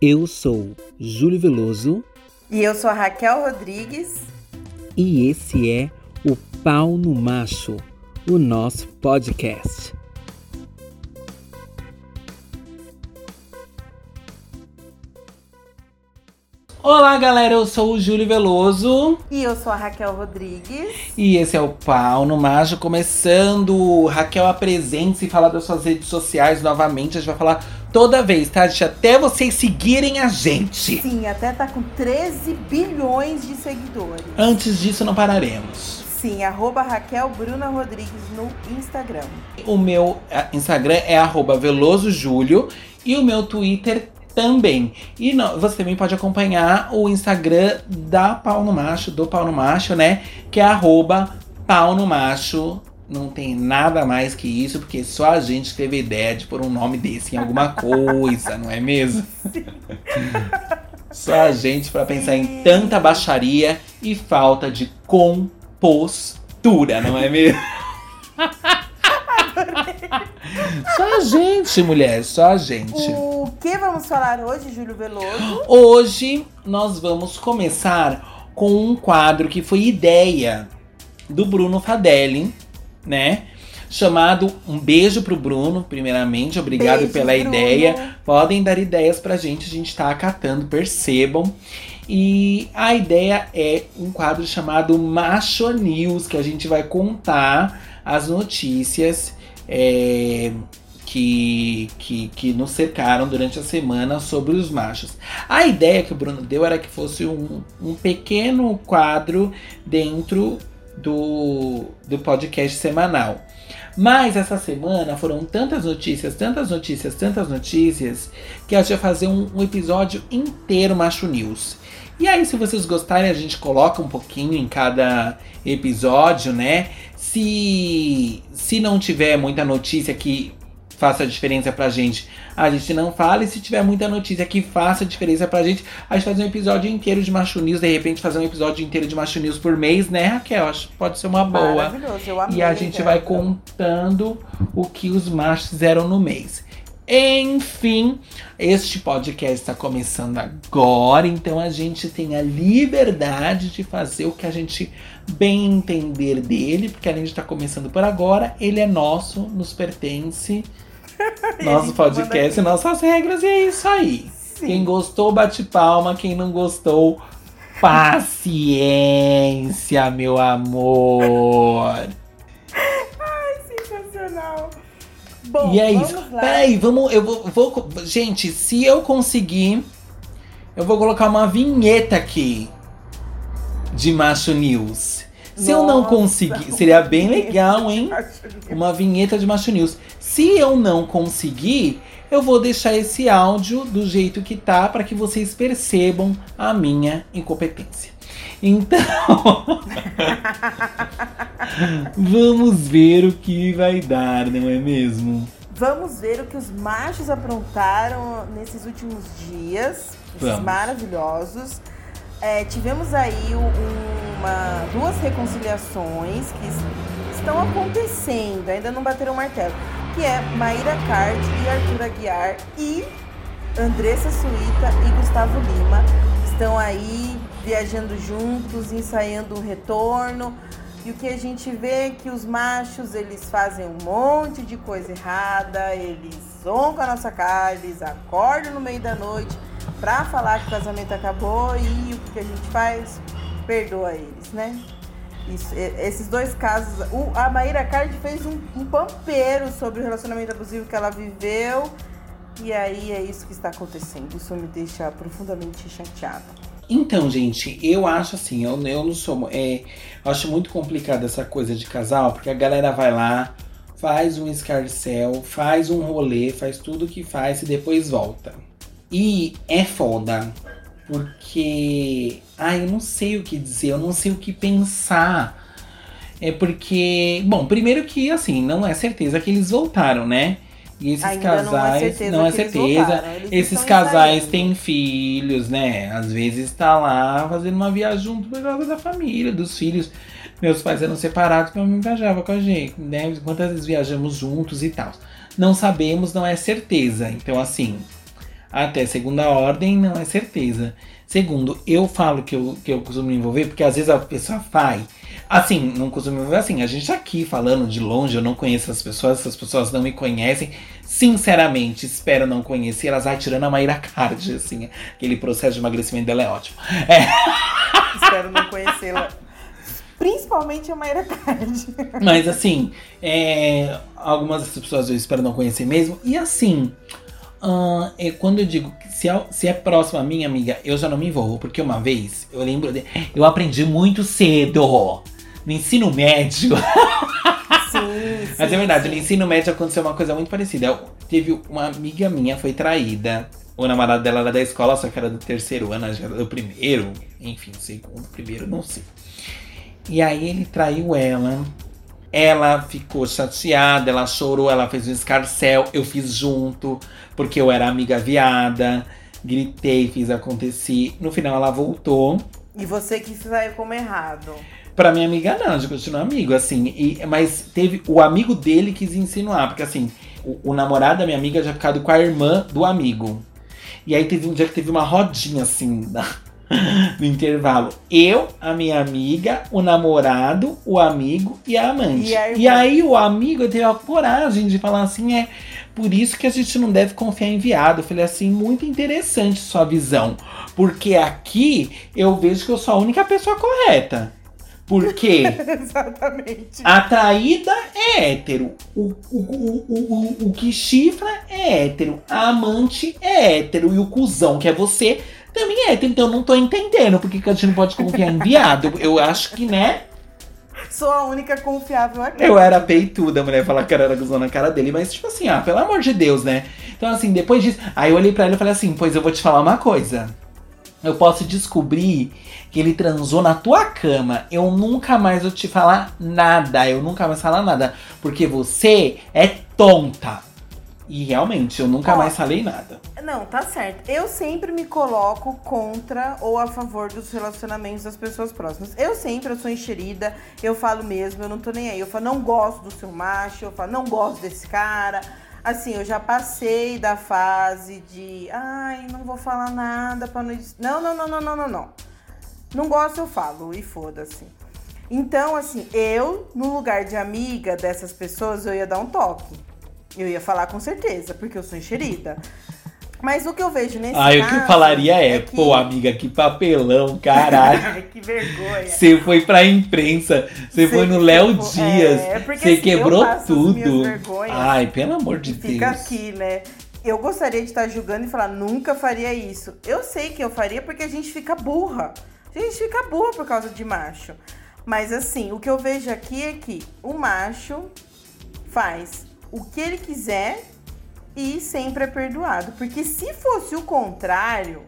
Eu sou Júlio Veloso. E eu sou a Raquel Rodrigues. E esse é o Pau no Macho, o nosso podcast. Olá, galera, eu sou o Júlio Veloso. E eu sou a Raquel Rodrigues. E esse é o Pau no Macho, começando. Raquel, apresente-se e fala das suas redes sociais novamente. A gente vai falar toda vez, tá, gente? Até vocês seguirem a gente. Sim, até tá com 13 bilhões de seguidores. Antes disso, não pararemos. Sim, arroba Raquel Bruna Rodrigues no Instagram. O meu eh, Instagram é arroba velosojúlio e o meu Twitter também. E não, você também pode acompanhar o Instagram da Pau no Macho, do Pau no Macho, né? Que é arroba Pau no Macho. Não tem nada mais que isso, porque só a gente teve ideia de pôr um nome desse em alguma coisa, não é mesmo? Só a gente para pensar em tanta baixaria e falta de compostura, não é mesmo? só a gente, mulher, só a gente. O que vamos falar hoje, Júlio Veloso? Hoje nós vamos começar com um quadro que foi ideia do Bruno Fadelli, né? Chamado Um Beijo pro Bruno, primeiramente. Obrigado Beijo, pela Bruno. ideia. Podem dar ideias pra gente, a gente tá acatando, percebam. E a ideia é um quadro chamado Macho News, que a gente vai contar as notícias é, que, que, que nos cercaram durante a semana sobre os machos. A ideia que o Bruno deu era que fosse um, um pequeno quadro dentro do, do podcast semanal. Mas essa semana foram tantas notícias, tantas notícias, tantas notícias, que a gente vai fazer um, um episódio inteiro Macho News. E aí, se vocês gostarem, a gente coloca um pouquinho em cada episódio, né? Se, se não tiver muita notícia que faça diferença pra gente, a gente não fala. E se tiver muita notícia que faça diferença pra gente, a gente faz um episódio inteiro de Macho News. De repente, fazer um episódio inteiro de Macho News por mês, né, Raquel? Acho que pode ser uma boa. Maravilhoso, eu amei. E a gente vai contando o que os machos fizeram no mês. Enfim, este podcast está começando agora, então a gente tem a liberdade de fazer o que a gente bem entender dele, porque a gente está começando por agora, ele é nosso, nos pertence, nosso podcast, manda nossas regras, e é isso aí. Sim. Quem gostou, bate palma, quem não gostou, paciência, meu amor. Sensacional. Bom, E é isso. lá. Peraí, vamos. Eu vou, vou- Gente, se eu conseguir, eu vou colocar uma vinheta aqui de Macho News. Se eu não conseguir, seria bem legal, hein? Uma vinheta de Macho News. Se eu não conseguir, eu vou deixar esse áudio do jeito que tá para que vocês percebam a minha incompetência. Então, vamos ver o que vai dar, não é mesmo? Vamos ver o que os machos aprontaram nesses últimos dias, esses Vamos. maravilhosos. É, tivemos aí um- uma, duas reconciliações que es- estão acontecendo, ainda não bateram o martelo, que é Maíra Card e Arthur Aguiar e Andressa Suíta e Gustavo Lima estão aí viajando juntos, ensaiando um retorno. E o que a gente vê é que os machos, eles fazem um monte de coisa errada, eles zoam com a nossa cara, eles acordam no meio da noite pra falar que o casamento acabou e o que a gente faz? Perdoa eles, né? Isso, esses dois casos, o- a Maíra Card fez um, um pampeiro sobre o relacionamento abusivo que ela viveu e aí é isso que está acontecendo. Isso me deixa profundamente chateada. Então, gente, eu acho assim, eu, eu não sou. É, eu acho muito complicado essa coisa de casal, porque a galera vai lá, faz um escarcel, faz um rolê, faz tudo que faz e depois volta. E é foda, porque. Ai, eu não sei o que dizer, eu não sei o que pensar. É porque. Bom, primeiro que, assim, não é certeza que eles voltaram, né? E esses Ainda não é casais. certeza não é que eles certeza. voltaram, Esses casais ensaiando. têm filhos, né? Às vezes tá lá fazendo uma viagem junto por causa da família, dos filhos. Meus pais eram separados, minha mãe viajava com a gente, né? Quantas vezes viajamos juntos e tal. Não sabemos, não é certeza. Então, assim, Até segunda ordem não é certeza. Segundo, eu falo que eu, que eu costumo me envolver, porque às vezes a pessoa faz. Assim, não costumo me envolver assim. A gente tá aqui falando de longe, eu não conheço as pessoas, essas pessoas não me conhecem. Sinceramente, espero não conhecer. Elas vai tirando a Maíra Card, assim. Aquele processo de emagrecimento dela é ótimo. É. Espero não conhecê-la. Principalmente a Mayra Card. Mas assim, é, algumas dessas pessoas eu espero não conhecer mesmo. E assim, uh, é, quando eu digo que se é, se é próximo a minha amiga, eu já não me envolvo. Porque uma vez, eu lembro, de, eu aprendi muito cedo no ensino médio. Sim, Mas sim, é verdade, sim. no ensino médio aconteceu uma coisa muito parecida. Eu- teve uma amiga minha, foi traída. O namorado dela era da escola, só que era do terceiro ano, que era do primeiro. Enfim, segundo, primeiro, não sei. E aí ele traiu ela. Ela ficou chateada, ela chorou, ela fez um escarcel. Eu fiz junto, porque eu era amiga viada. Gritei, fiz acontecer. No final ela voltou. E você que saiu como errado. Pra minha amiga, não, a gente continua amigo, assim. E, mas teve. O amigo dele quis insinuar, porque assim, o, o namorado da minha amiga já ficado com a irmã do amigo. E aí teve um dia que teve uma rodinha assim no intervalo. Eu, a minha amiga, o namorado, o amigo e a amante. E a. E aí o amigo teve a coragem de falar assim: é por isso que a gente não deve confiar em viado. Eu falei assim, muito interessante sua visão. Porque aqui eu vejo que eu sou a única pessoa correta. Por quê? Exatamente. A traída é hétero. O, o, o, o, o, o que chifra é hétero. A amante é hétero. E o cuzão, que é você, também é. Então eu não tô entendendo por que a gente não pode confiar em viado. Eu acho que, né? Sou a única confiável aqui. Eu era peituda, a mulher falar que era cuzão na cara dele. Mas, tipo assim, ah, pelo amor de Deus, né? Então, assim, depois disso. Aí eu olhei pra ele e falei assim: Pois eu vou te falar uma coisa. Eu posso descobrir que ele transou na tua cama. Eu nunca mais vou te falar nada. Eu nunca mais falar nada. Porque você é tonta. E realmente, eu nunca Ó. mais falei nada. Não, tá certo. Eu sempre me coloco contra ou a favor dos relacionamentos das pessoas próximas. Eu sempre, eu sou enxerida, eu falo mesmo, eu não tô nem aí. Eu falo, não gosto do seu macho, eu falo, não gosto desse cara. Assim, eu já passei da fase de, ai, não vou falar nada pra não... dis-" Não, não, não, não, não, não, não. Não gosto, eu falo, e foda-se. Então, assim, eu, no lugar de amiga dessas pessoas, eu ia dar um toque. Eu ia falar com certeza, porque eu sou enxerida. Mas o que eu vejo nesse Aí o que eu falaria é, que- pô, amiga, que papelão, caralho. Que vergonha. Você foi pra imprensa, você foi no Léo ficou- Dias, é, porque, você assim, quebrou tudo. Ai, pelo amor de Fica Deus. aqui, né? Eu gostaria de estar julgando e falar, nunca faria isso. Eu sei que eu faria porque a gente fica burra. A gente fica burra por causa de macho. Mas assim, o que eu vejo aqui é que o macho faz o que ele quiser e sempre é perdoado. Porque se fosse o contrário,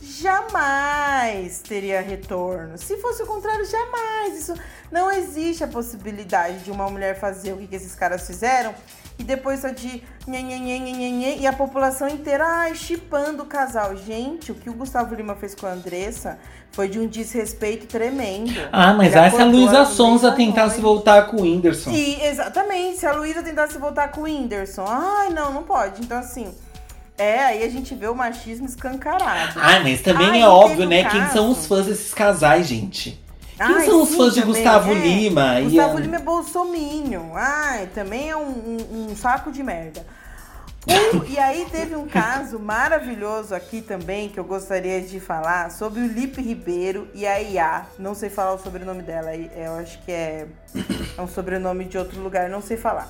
jamais teria retorno. Se fosse o contrário, jamais. Isso não existe a possibilidade de uma mulher fazer o que, que esses caras fizeram e depois só de nhe, e a população inteira ai, chipando o casal. Gente, o que o Gustavo Lima fez com a Andressa foi de um desrespeito tremendo. Ah, mas Ele aí se a Luísa Sonza tentasse noite. voltar com o Whindersson. E, exatamente, se a Luísa tentasse voltar com o Whindersson, ai, não, não pode. Então, assim, é, aí a gente vê o machismo escancarado. Ah, mas também Ai, é óbvio, né? Quem são caso. os fãs desses casais, gente? Quem Ai, são os sim, fãs de Gustavo é. Lima? Gustavo Lima é bolsominion. Ai, também é um, um- um saco de merda. Um- e aí teve um caso maravilhoso aqui também que eu gostaria de falar sobre o Lipe Ribeiro e a Iá. Não sei falar o sobrenome dela, eu acho que é, é um sobrenome de outro lugar, não sei falar.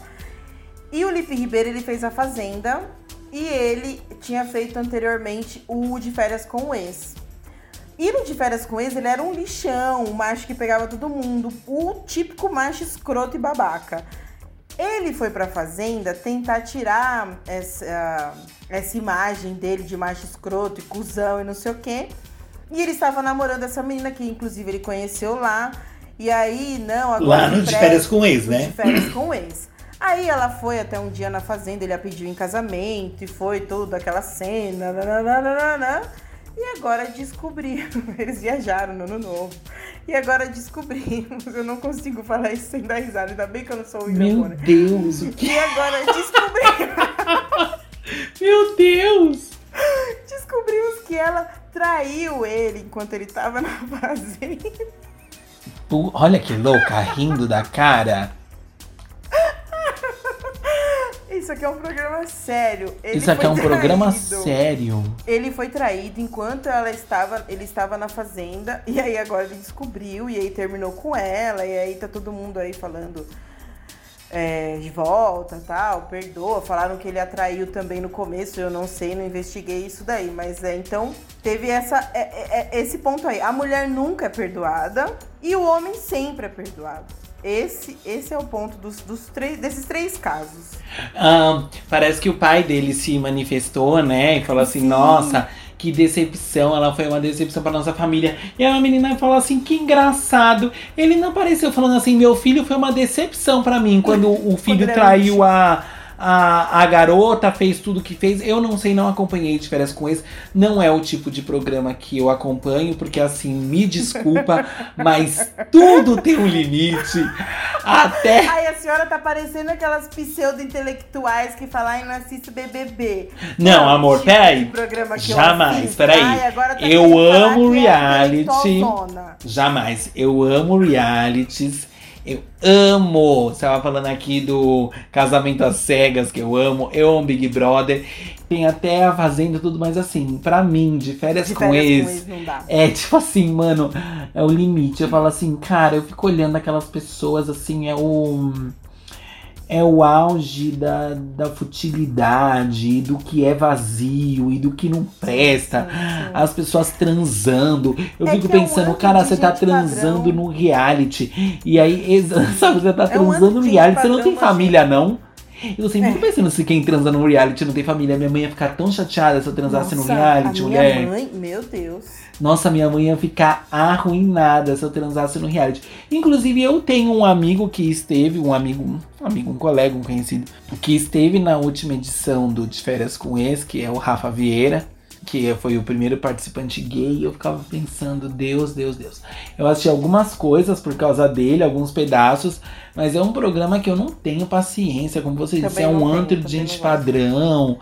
E o Lipe Ribeiro, ele fez a Fazenda e ele tinha feito anteriormente o De Férias com o Ex. E no De Férias com Ex, ele era um lixão, um macho que pegava todo mundo, o típico macho escroto e babaca. Ele foi pra Fazenda tentar tirar essa, essa imagem dele de macho escroto e cuzão e não sei o quê. E ele estava namorando essa menina que, inclusive, ele conheceu lá. E aí, não, agora. Lá no De Férias com Ex, né? De férias com ex. Aí ela foi até um dia na fazenda, ele a pediu em casamento e foi toda aquela cena. nananana. E agora descobriram, eles viajaram no ano novo. E agora descobrimos, eu não consigo falar isso sem dar risada, ainda bem que eu não sou o William Meu Bonner. Deus, o que? E agora descobriram. Meu Deus! traiu ele enquanto ele tava na fazenda. Olha que louca, rindo da cara. Isso aqui é um programa sério. Ele Isso aqui é um traído. programa sério. Ele foi traído enquanto ela estava, ele estava na fazenda e aí agora ele descobriu e aí terminou com ela e aí tá todo mundo aí falando é, de volta, tal, perdoa. Falaram que ele atraiu também no começo. Eu não sei, não investiguei isso daí, mas é então teve essa é, é, é esse ponto aí. A mulher nunca é perdoada e o homem sempre é perdoado. Esse, esse é o ponto dos, dos três, desses três casos. Ah, parece que o pai dele se manifestou, né? E falou assim: Sim. nossa, que decepção, ela foi uma decepção para nossa família. E a menina falou assim: que engraçado. Ele não apareceu falando assim: meu filho foi uma decepção para mim quando o filho traiu a a, a garota fez tudo que fez. Eu não sei, não acompanhei de férias com esse. Não é o tipo de programa que eu acompanho, porque assim, me desculpa, mas tudo tem um limite. Até. Ai, a senhora tá parecendo aquelas pseudo-intelectuais que falam, ai, não assisto BBB. Não, não amor, tipo peraí. Jamais, peraí. Ai, tá eu amo é reality. Jamais. Eu amo realities eu amo! Você tava falando aqui do Casamento às Cegas, que eu amo. Eu amo Big Brother. Tem até a Fazenda e tudo mais assim. Pra mim, de férias, de com, férias ex, com ex. É tipo assim, mano, é o limite. Eu falo assim, cara, eu fico olhando aquelas pessoas assim, é o é o auge da, da futilidade, do que é vazio e do que não presta. Sim. As pessoas transando. Eu é fico pensando, é um cara, você tá transando padrão. no reality. E aí, sabe, você tá é transando um no reality. Você não tem família, não? Eu sempre é. pensando se quem transa no reality não tem família. Minha mãe ia ficar tão chateada se eu transasse Nossa, no reality, a mulher. Minha mãe, meu Deus. Nossa, minha mãe ia ficar arruinada se eu transasse no reality. Inclusive, eu tenho um amigo que esteve, um amigo, um amigo, um colega, um conhecido, que esteve na última edição do De Férias com Ex, que é o Rafa Vieira que foi o primeiro participante gay, eu ficava pensando, Deus, Deus, Deus. Eu assisti algumas coisas por causa dele, alguns pedaços, mas é um programa que eu não tenho paciência, como você disse, é um antro de gente padrão,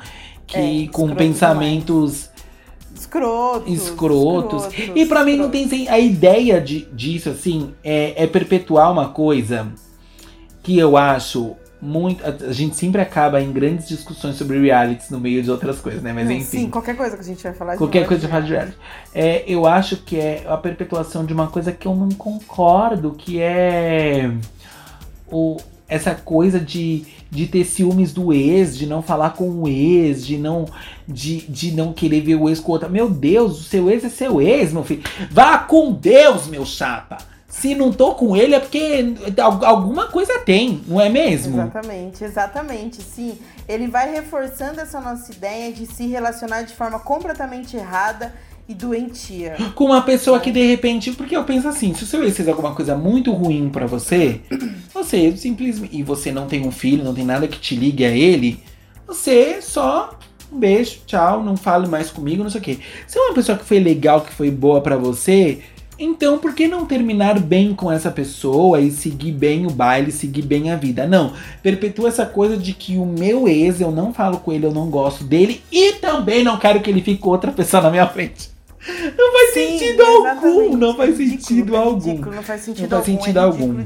que é, com pensamentos escrotos, escrotos. escrotos e para mim não tem assim, a ideia de, disso assim é, é perpetuar uma coisa que eu acho muito. A gente sempre acaba em grandes discussões sobre realities no meio de outras coisas, né? Mas enfim. Sim, qualquer coisa que a gente vai falar de Qualquer coisa que a gente vai falar de reality. É, eu acho que é a perpetuação de uma coisa que eu não concordo, que é o, essa coisa de, de ter ciúmes do ex, de não falar com o ex, de não, de, de não querer ver o ex com outra. Meu Deus, o seu ex é seu ex, meu filho. Vá com Deus, meu chapa! Se não tô com ele é porque alguma coisa tem, não é mesmo? Exatamente, exatamente, sim. Ele vai reforçando essa nossa ideia de se relacionar de forma completamente errada e doentia. Com uma pessoa que de repente, porque eu penso assim, se o seu ex fez alguma coisa muito ruim para você, você simplesmente e você não tem um filho, não tem nada que te ligue a ele, você só um beijo, tchau, não fale mais comigo, não sei o quê. Se é uma pessoa que foi legal, que foi boa para você, então, por que não terminar bem com essa pessoa e seguir bem o baile, seguir bem a vida? Não, perpetua essa coisa de que o meu ex, eu não falo com ele, eu não gosto dele e também não quero que ele fique com outra pessoa na minha frente. Não faz Sim, sentido algum, não faz ridículo, sentido algum. Ridículo, não faz sentido não faz algum. Sentido é algum.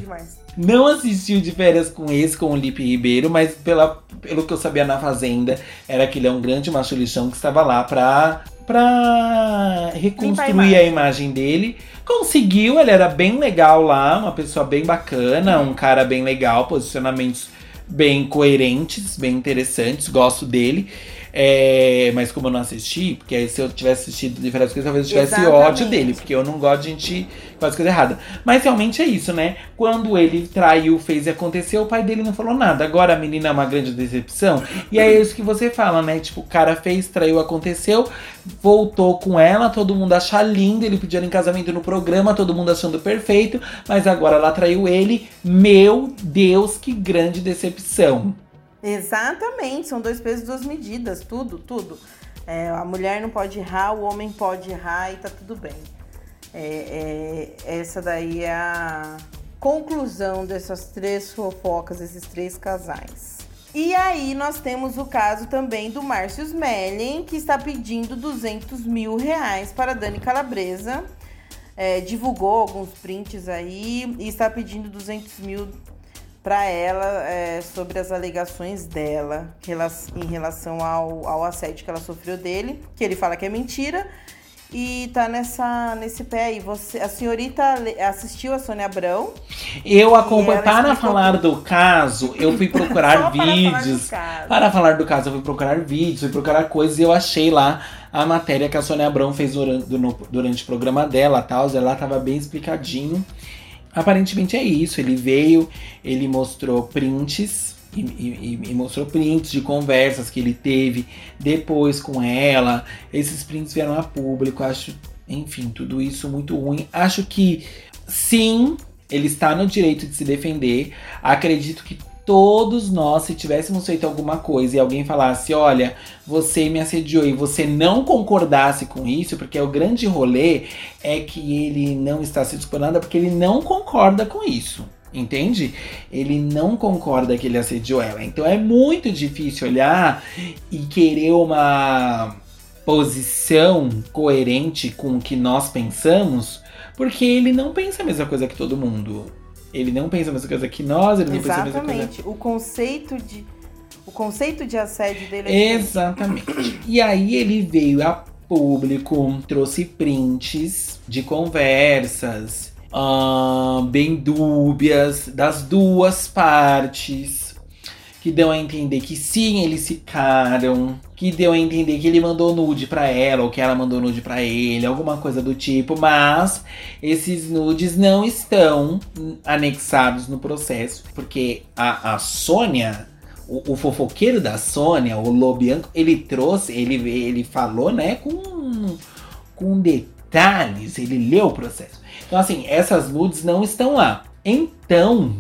Não assistiu de férias com esse, com o Lipe Ribeiro, mas pela, pelo que eu sabia na Fazenda, era que ele é um grande macho lixão que estava lá pra, pra reconstruir a imagem dele Conseguiu, ele era bem legal lá, uma pessoa bem bacana, um cara bem legal, posicionamentos bem coerentes, bem interessantes, gosto dele. É, mas como eu não assisti, porque aí se eu tivesse assistido diferentes coisas, talvez eu tivesse Exatamente. ódio dele, porque eu não gosto de gente que faz coisa errada. Mas realmente é isso, né? Quando ele traiu, fez e aconteceu, o pai dele não falou nada. Agora a menina é uma grande decepção. E é isso que você fala, né? Tipo, o cara fez, traiu, aconteceu, voltou com ela, todo mundo acha lindo, ele pediu em casamento no programa, todo mundo achando perfeito, mas agora ela traiu ele. Meu Deus, que grande decepção. Exatamente, são dois pesos, duas medidas, tudo, tudo. É, a mulher não pode errar, o homem pode errar e tá tudo bem. É, é, essa daí é a conclusão dessas três fofocas, esses três casais. E aí nós temos o caso também do Márcio Smelling, que está pedindo 200 mil reais para Dani Calabresa. É, divulgou alguns prints aí e está pedindo 200 mil para ela é, sobre as alegações dela em relação ao, ao assédio que ela sofreu dele, que ele fala que é mentira. E tá nessa, nesse pé aí. Você, a senhorita assistiu a Sônia Abrão? Eu acompanho. Para falar do caso, eu fui procurar vídeos. Para falar, para falar do caso, eu fui procurar vídeos, fui procurar coisas e eu achei lá a matéria que a Sônia Abrão fez durante, durante o programa dela tal. Ela tava bem explicadinho. Aparentemente é isso. Ele veio, ele mostrou prints e, e, e, mostrou prints de conversas que ele teve depois com ela. Esses prints vieram a público. Acho, enfim, tudo isso muito ruim. Acho que sim, ele está no direito de se defender. Acredito que todos nós, se tivéssemos feito alguma coisa e alguém falasse, olha, você me assediou e você não concordasse com isso, porque o grande rolê é que ele não está se dispondo porque ele não concorda com isso. Entende? Ele não concorda que ele assediou ela. Então é muito difícil olhar e querer uma posição coerente com o que nós pensamos, porque ele não pensa a mesma coisa que todo mundo. Ele não pensa a mesma coisa que nós, ele não Exatamente. pensa a mesma coisa. O conceito de o conceito de assédio dele é Exatamente. e aí ele veio a público, trouxe prints de conversas uh, bem dúbias das duas partes, que deu a entender que sim, eles ficaram, que deu a entender que ele mandou nude para ela ou que ela mandou nude para ele, alguma coisa do tipo, mas esses nudes não estão anexados no processo, porque a, a Sônia o, o, fofoqueiro da Sônia, o Lobianco, ele trouxe, ele, ele falou, né, com, com detalhes, ele leu o processo. Então, assim, essas nudes não estão lá. Então,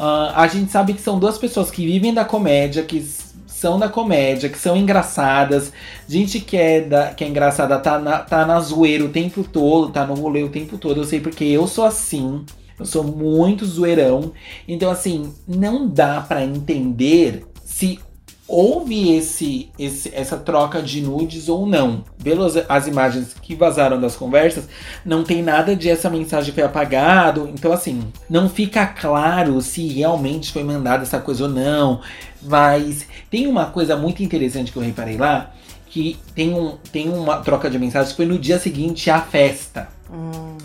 uh, a gente sabe que são duas pessoas que vivem da comédia, que são da comédia, que são engraçadas. Gente que é, da, que é engraçada tá na, tá na zoeira o tempo todo, tá no rolê o tempo todo. Eu sei porque eu sou assim. Eu sou muito zoeirão. Então, assim, não dá para entender se houve esse, esse, essa troca de nudes ou não. Pelas as imagens que vazaram das conversas, não tem nada de essa mensagem foi apagado. Então, assim, não fica claro se realmente foi mandada essa coisa ou não. Mas tem uma coisa muito interessante que eu reparei lá, que tem, um, tem uma troca de mensagens que foi no dia seguinte à festa. Hum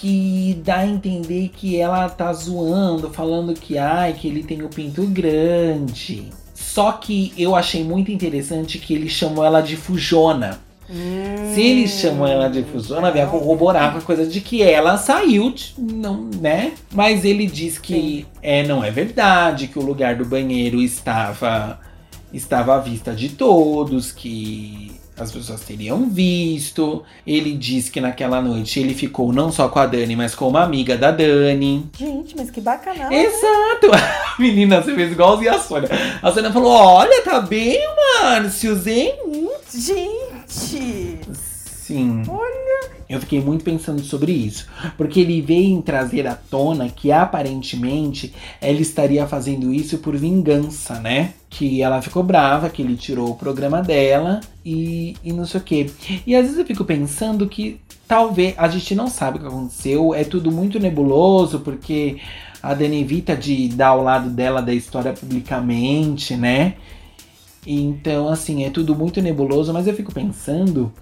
que dá a entender que ela tá zoando, falando que ai, que ele tem o pinto grande. Só que eu achei muito interessante que ele chamou ela de fujona. Hum, Se ele chamou ela de fujona, vai corroborar com a coisa de que ela saiu, de, não, né? Mas ele diz que é, não é verdade, que o lugar do banheiro estava estava à vista de todos, que as pessoas teriam visto. Ele diz que naquela noite ele ficou não só com a Dani, mas com uma amiga da Dani. Gente, mas que bacana. Exato! Menina, você fez igualzinho a Sônia. A Sônia falou: Olha, tá bem, Márcio, hein? Gente! Sim. Olha. Eu fiquei muito pensando sobre isso. Porque ele veio trazer à tona que aparentemente ela estaria fazendo isso por vingança, né? Que ela ficou brava, que ele tirou o programa dela e, e não sei o quê. E às vezes eu fico pensando que talvez a gente não sabe o que aconteceu, é tudo muito nebuloso, porque a Dani evita de dar o lado dela da história publicamente, né? Então, assim, é tudo muito nebuloso, mas eu fico pensando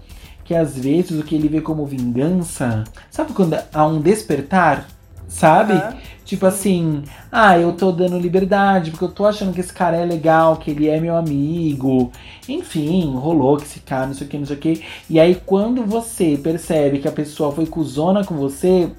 que às vezes o que ele vê como vingança, sabe quando há um despertar? Sabe? Uhum. Tipo assim, ah, eu tô dando liberdade porque eu tô achando que esse cara é legal, que ele é meu amigo. Enfim, rolou que esse cara, não sei o que, não sei o que. E aí, quando você percebe que a pessoa foi cuzona com você,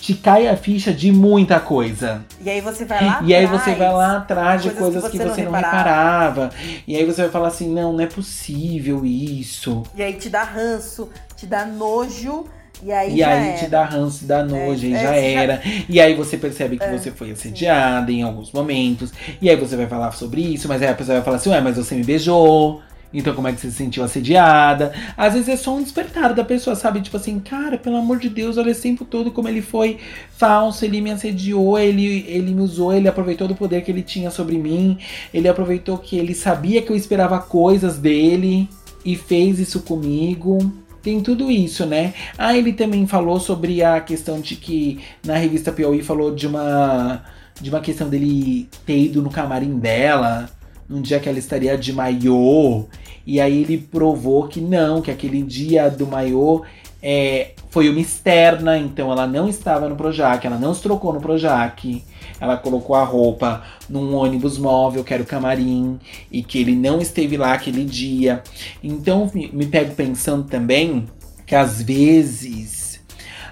te cai a ficha de muita coisa. E aí você vai lá E aí você vai lá atrás de coisas, coisas que você, que você não, reparava. reparava. E aí você vai falar assim, não, não é possível isso. E aí te dá ranço, te dá nojo. E aí, e aí te dá ranço, dá nojo, é, e já é, era. Já... E aí você percebe que é, você foi assediada sim. em alguns momentos. E aí você vai falar sobre isso, mas aí a pessoa vai falar assim, ué, mas você me beijou. Então, como é que você se sentiu assediada? Às vezes é só um despertar da pessoa, sabe? Tipo assim, cara, pelo amor de Deus, olha esse tempo todo como ele foi falso, ele me assediou, ele, ele me usou, ele aproveitou do poder que ele tinha sobre mim, ele aproveitou que ele sabia que eu esperava coisas dele e fez isso comigo. Tem tudo isso, né? Ah, ele também falou sobre a questão de que na revista Piauí falou de uma de uma questão dele ter ido no camarim dela num dia que ela estaria de maiô. E aí ele provou que não, que aquele dia do maiô é, foi uma externa, então ela não estava no Projac, ela não se trocou no Projac. Ela colocou a roupa num ônibus móvel, que era o camarim, e que ele não esteve lá aquele dia. Então me pego pensando também que às vezes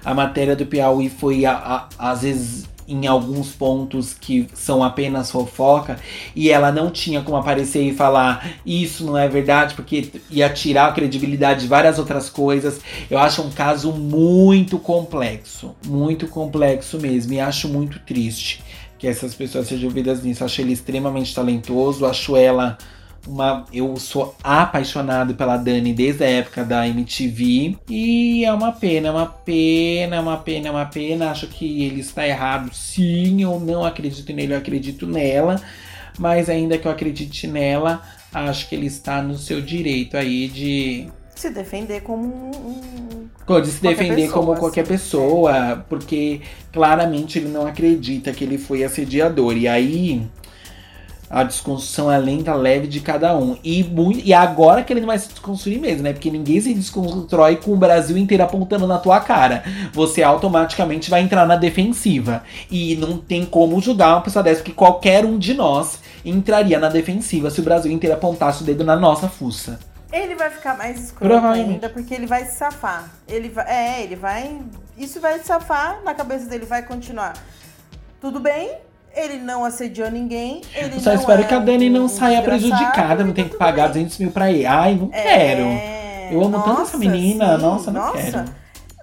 a matéria do Piauí foi a, a, às vezes em alguns pontos que são apenas fofoca e ela não tinha como aparecer e falar isso não é verdade porque ia tirar a credibilidade de várias outras coisas. Eu acho um caso muito complexo, muito complexo mesmo e acho muito triste que essas pessoas sejam ouvidas nisso. Acho ele extremamente talentoso, acho ela uma, eu sou apaixonado pela Dani desde a época da MTV. E é uma pena, é uma pena, é uma pena, é uma pena. Acho que ele está errado, sim. Eu não acredito nele, eu acredito nela. Mas ainda que eu acredite nela, acho que ele está no seu direito aí de. Se defender como um. De se defender pessoa, como qualquer assim. pessoa, porque claramente ele não acredita que ele foi assediador. E aí a desconstrução é lenta, leve de cada um. E, muito, e agora que ele não vai se desconstruir mesmo, né? Porque ninguém se desconstrói com o Brasil inteiro apontando na tua cara. Você automaticamente vai entrar na defensiva. E não tem como julgar uma pessoa dessa, porque qualquer um de nós entraria na defensiva se o Brasil inteiro apontasse o dedo na nossa fuça. Ele vai ficar mais escroto ainda, porque ele vai se safar. Ele vai, é, ele vai. Isso vai se safar, na cabeça dele vai continuar. Tudo bem, ele não assediou ninguém. Ele Só espero é que a Dani não saia prejudicada, não tem que pagar bem. 200 mil pra ir. Ai, não é... quero. Eu amo nossa, tanto essa menina. Sim, nossa, não nossa. quero.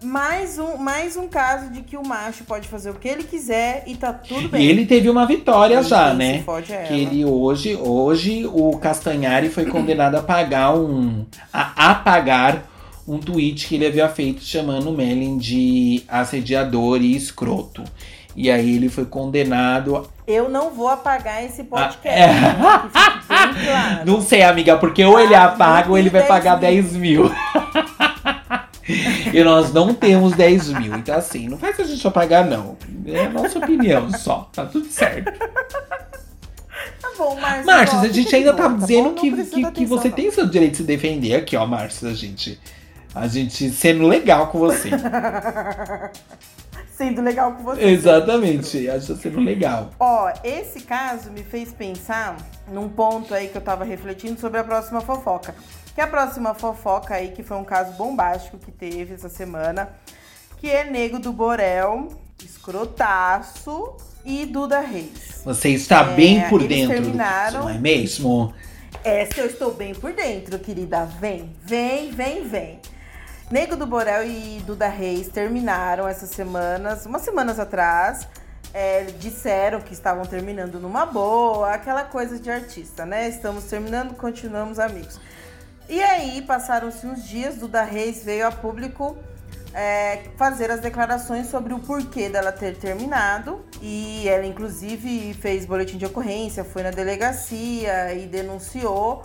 Mais um, mais um caso de que o macho pode fazer o que ele quiser e tá tudo bem. E ele teve uma vitória ele já, né? Que ele hoje, hoje o Castanhari foi condenado a pagar um. a apagar um tweet que ele havia feito chamando o Melin de assediador e escroto. E aí ele foi condenado. Eu não vou apagar esse podcast. Ah, é. claro. Não sei, amiga, porque ou ele ah, apaga ou ele vai pagar 10 mil. e nós não temos 10 mil. Então, assim, não faz a gente apagar, não. É a nossa opinião só. Tá tudo certo. Tá bom, Márcia. Márcia, a gente ainda tá, tá dizendo que, que, que você não. tem seu direito de se defender aqui, ó, Márcia, a gente. A gente sendo legal com você. sendo legal com você. Exatamente, acho sendo legal. Ó, esse caso me fez pensar num ponto aí que eu tava refletindo sobre a próxima fofoca. Que a próxima fofoca aí, que foi um caso bombástico que teve essa semana, que é Nego do Borel, escrotaço e Duda Reis. Você está é, bem por dentro terminaram... do não é mesmo? Essa eu estou bem por dentro, querida. Vem, vem, vem, vem. Nego do Borel e Duda Reis terminaram essas semanas, umas semanas atrás. É, disseram que estavam terminando numa boa, aquela coisa de artista, né? Estamos terminando, continuamos amigos. E aí, passaram-se uns dias, Duda Reis veio a público é, fazer as declarações sobre o porquê dela ter terminado. E ela, inclusive, fez boletim de ocorrência, foi na delegacia e denunciou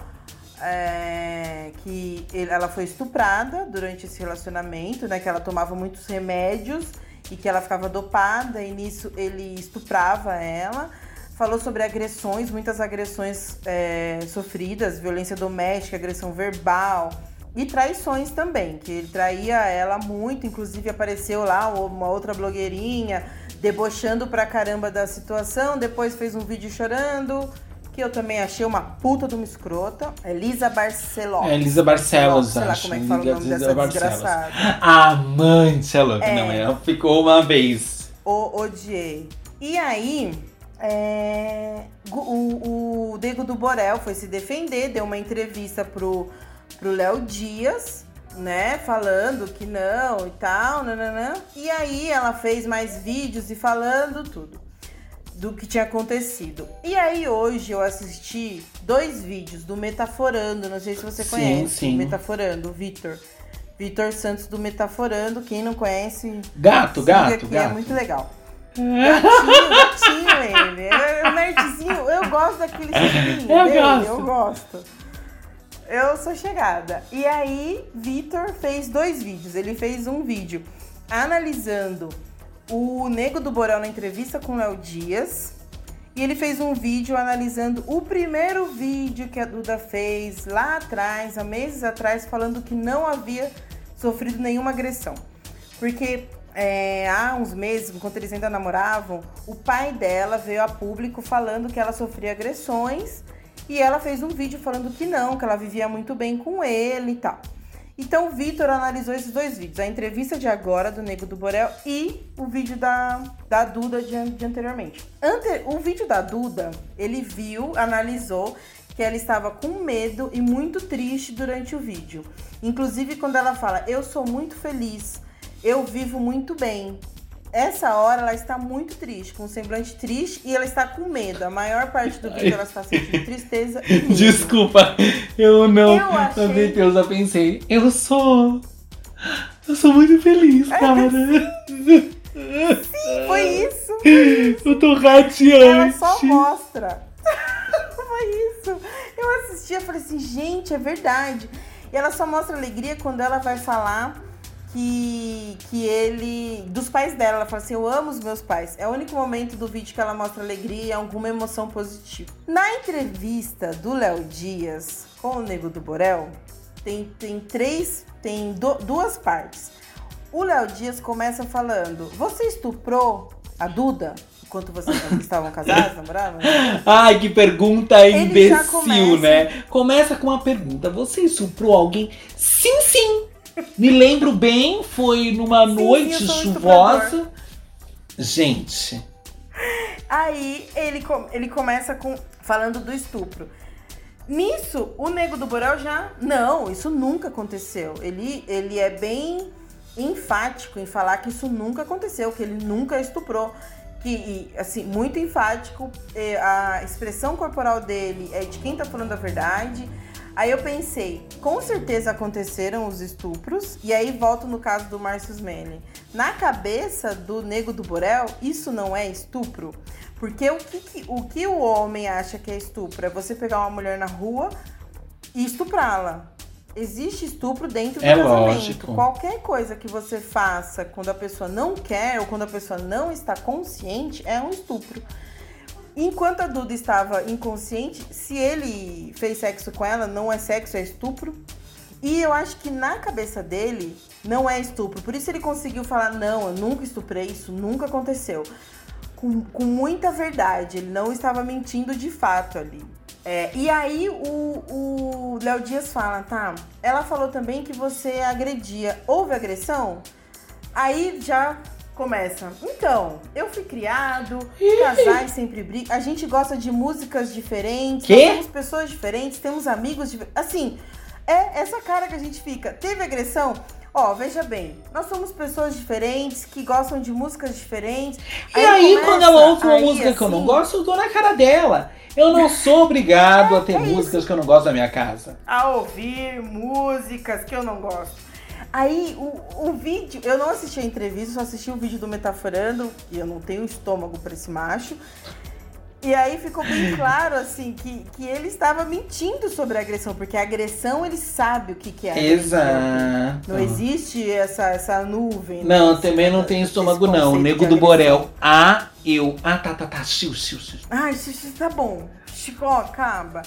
é, que ela foi estuprada durante esse relacionamento, né? Que ela tomava muitos remédios e que ela ficava dopada e nisso ele estuprava ela. Falou sobre agressões, muitas agressões é, sofridas, violência doméstica, agressão verbal e traições também, que ele traía ela muito, inclusive apareceu lá uma outra blogueirinha debochando pra caramba da situação, depois fez um vídeo chorando, que eu também achei uma puta de uma escrota. Elisa Barcelos. É, Elisa Barcelos, Sei lá como é que fala o nome dessa Barcelos. desgraçada. A é. É. Não, ela ficou uma vez. O odiei. E aí, é, o, o Diego do Borel foi se defender, deu uma entrevista pro, pro Léo Dias, né, falando que não e tal, nananã. E aí ela fez mais vídeos e falando tudo do que tinha acontecido. E aí hoje eu assisti dois vídeos do Metaforando, não sei se você conhece, sim. Metaforando, Vitor. Vitor Santos do Metaforando, quem não conhece, Gato, gato, é gato. muito legal. Gatinho, gatinho ele. É um nerdzinho, eu gosto daquele Eu dele, gosto. eu gosto. Eu sou chegada. E aí, Vitor fez dois vídeos. Ele fez um vídeo analisando o Nego do Borel na entrevista com Léo Dias. E ele fez um vídeo analisando o primeiro vídeo que a Duda fez lá atrás, há meses atrás, falando que não havia sofrido nenhuma agressão. Porque é, há uns meses, enquanto eles ainda namoravam, o pai dela veio a público falando que ela sofria agressões e ela fez um vídeo falando que não, que ela vivia muito bem com ele e tal. Então o Vitor analisou esses dois vídeos, a entrevista de agora do Nego do Borel e o vídeo da, da Duda de, de anteriormente. Ante, o vídeo da Duda, ele viu, analisou que ela estava com medo e muito triste durante o vídeo. Inclusive quando ela fala, eu sou muito feliz, eu vivo muito bem. Essa hora ela está muito triste, com um semblante triste e ela está com medo. A maior parte do vídeo ela está sentindo tristeza e medo. Desculpa, eu não. Eu achei- eu pensei. Eu sou. Eu sou muito feliz, É, cara. Foi isso. Eu tô Ela radiante. só mostra. Foi isso. Eu assisti e falei assim, gente, é verdade. E ela só mostra alegria quando ela vai falar que, que ele. Dos pais dela. Ela fala assim: Eu amo os meus pais. É o único momento do vídeo que ela mostra alegria e alguma emoção positiva. Na entrevista do Léo Dias com o Nego do Borel, tem, tem três. Tem du- duas partes. O Léo Dias começa falando: Você estuprou a Duda enquanto vocês estavam casados, namoravam? Ai, que pergunta imbecil, começa. né? Começa com uma pergunta. Você estuprou alguém? Sim, sim. Me lembro bem, foi numa Sim, noite chuvosa. Gente, Aí ele, ele começa com falando do estupro. Nisso, o Nego do Borel já. Não, isso nunca aconteceu. Ele, ele é bem enfático em falar que isso nunca aconteceu, que ele nunca estuprou. Que, e, assim, muito enfático. eh, A expressão corporal dele é de quem tá falando a verdade. Aí eu pensei, com certeza aconteceram os estupros, e aí volto no caso do Márcio Smelling. Na cabeça do Nego do Borel, isso não é estupro? Porque o que, que- o que o homem acha que é estupro? É você pegar uma mulher na rua e estuprá-la. Existe estupro dentro do É casamento. lógico. Qualquer coisa que você faça quando a pessoa não quer ou quando a pessoa não está consciente é um estupro. Enquanto a Duda estava inconsciente, se ele fez sexo com ela, não é sexo, é estupro. E eu acho que na cabeça dele não é estupro. Por isso ele conseguiu falar: não, eu nunca estuprei, isso nunca aconteceu. Com, com muita verdade, ele não estava mentindo de fato ali. É, e aí o, Léo Dias fala, tá? Ela falou também que você agredia. Houve agressão? Aí já começa. Então, eu fui criado, casais sempre brigam. A gente gosta de músicas diferentes, somos pessoas diferentes, temos amigos diferentes. Assim, é essa cara que a gente fica. Teve agressão? Ó, veja bem, nós somos pessoas diferentes, que gostam de músicas diferentes. E aí, começa quando ela ouve uma aí, música que eu não assim, gosto, eu dou na cara dela. Eu não sou obrigado a ter é músicas que eu não gosto da minha casa. a ouvir músicas que eu não gosto. Aí, o, o vídeo, eu não assisti a entrevista, só assisti o vídeo do Metaforando, e eu não tenho estômago pra esse macho. E aí ficou bem claro, assim, que, que ele estava mentindo sobre a agressão, porque a agressão ele sabe o que, que é. alguém. Exato. Não existe essa, essa nuvem. Não, né? também não tem estômago, não. conceito Nego do. Borel. Ah, eu. Ah, tá, tá, tá. Xiu, xiu, xiu. Ai, isso, isso tá bom. Chico, ó, acaba.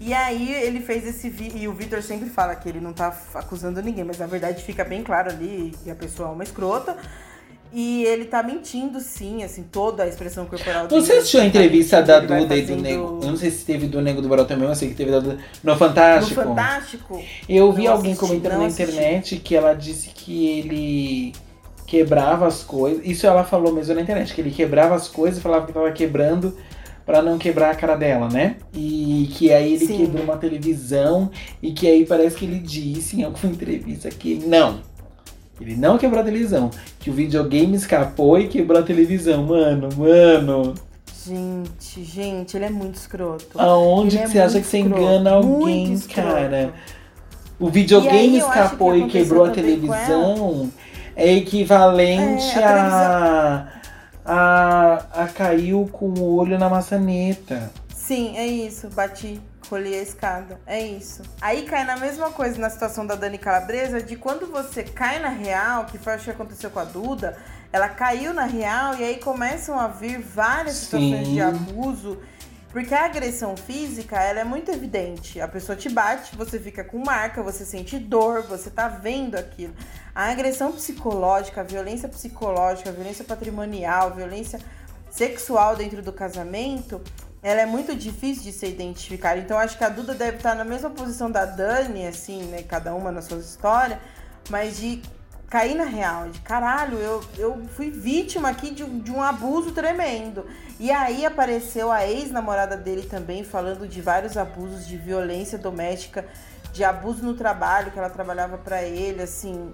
E aí ele fez esse vídeo. E o Vitor sempre fala que ele não tá acusando ninguém, mas na verdade fica bem claro ali que a pessoa é uma escrota. E ele tá mentindo, sim, assim, toda a expressão corporal dele. Você assistiu a tá entrevista da Duda e do Nego? Eu não sei se teve do Nego do Borel também, eu sei que teve da Duda. No No Fantástico. Fantástico? Eu vi alguém assisti, comentando na assisti. internet que ela disse que ele quebrava as coisas. Isso ela falou mesmo na internet, que ele quebrava as coisas e falava que tava quebrando pra não quebrar a cara dela, né? E que aí ele Sim. quebrou uma televisão e que aí parece que ele disse em alguma entrevista que não. Ele não quebrou a televisão, que o videogame escapou e quebrou a televisão. Mano, mano. Gente, gente, ele é muito escroto. Aonde que é você acha que você engana alguém, cara? O E videogame acho escapou que e quebrou a televisão. É equivalente É, a, a, a caiu com o olho na maçaneta. Sim, é isso. Bati, colhi a escada. É isso. Aí cai na mesma coisa na situação da Dani Calabresa, de quando você cai na real, que foi o que aconteceu com a Duda, ela caiu na real e aí começam a vir várias situações Sim. de abuso. Porque a agressão física, ela é muito evidente. A pessoa te bate, você fica com marca, você sente dor, você tá vendo aquilo. A agressão psicológica, a violência psicológica, a violência patrimonial, a violência sexual dentro do casamento, ela é muito difícil de ser identificada. Então acho que a Duda deve estar na mesma posição da Dani, assim, né? Cada uma na sua história, mas de cair na real, de caralho, eu, eu fui vítima aqui de, um- de um abuso tremendo. E aí apareceu a ex-namorada dele também falando de vários abusos de violência doméstica, de abuso no trabalho, que ela trabalhava pra ele, assim.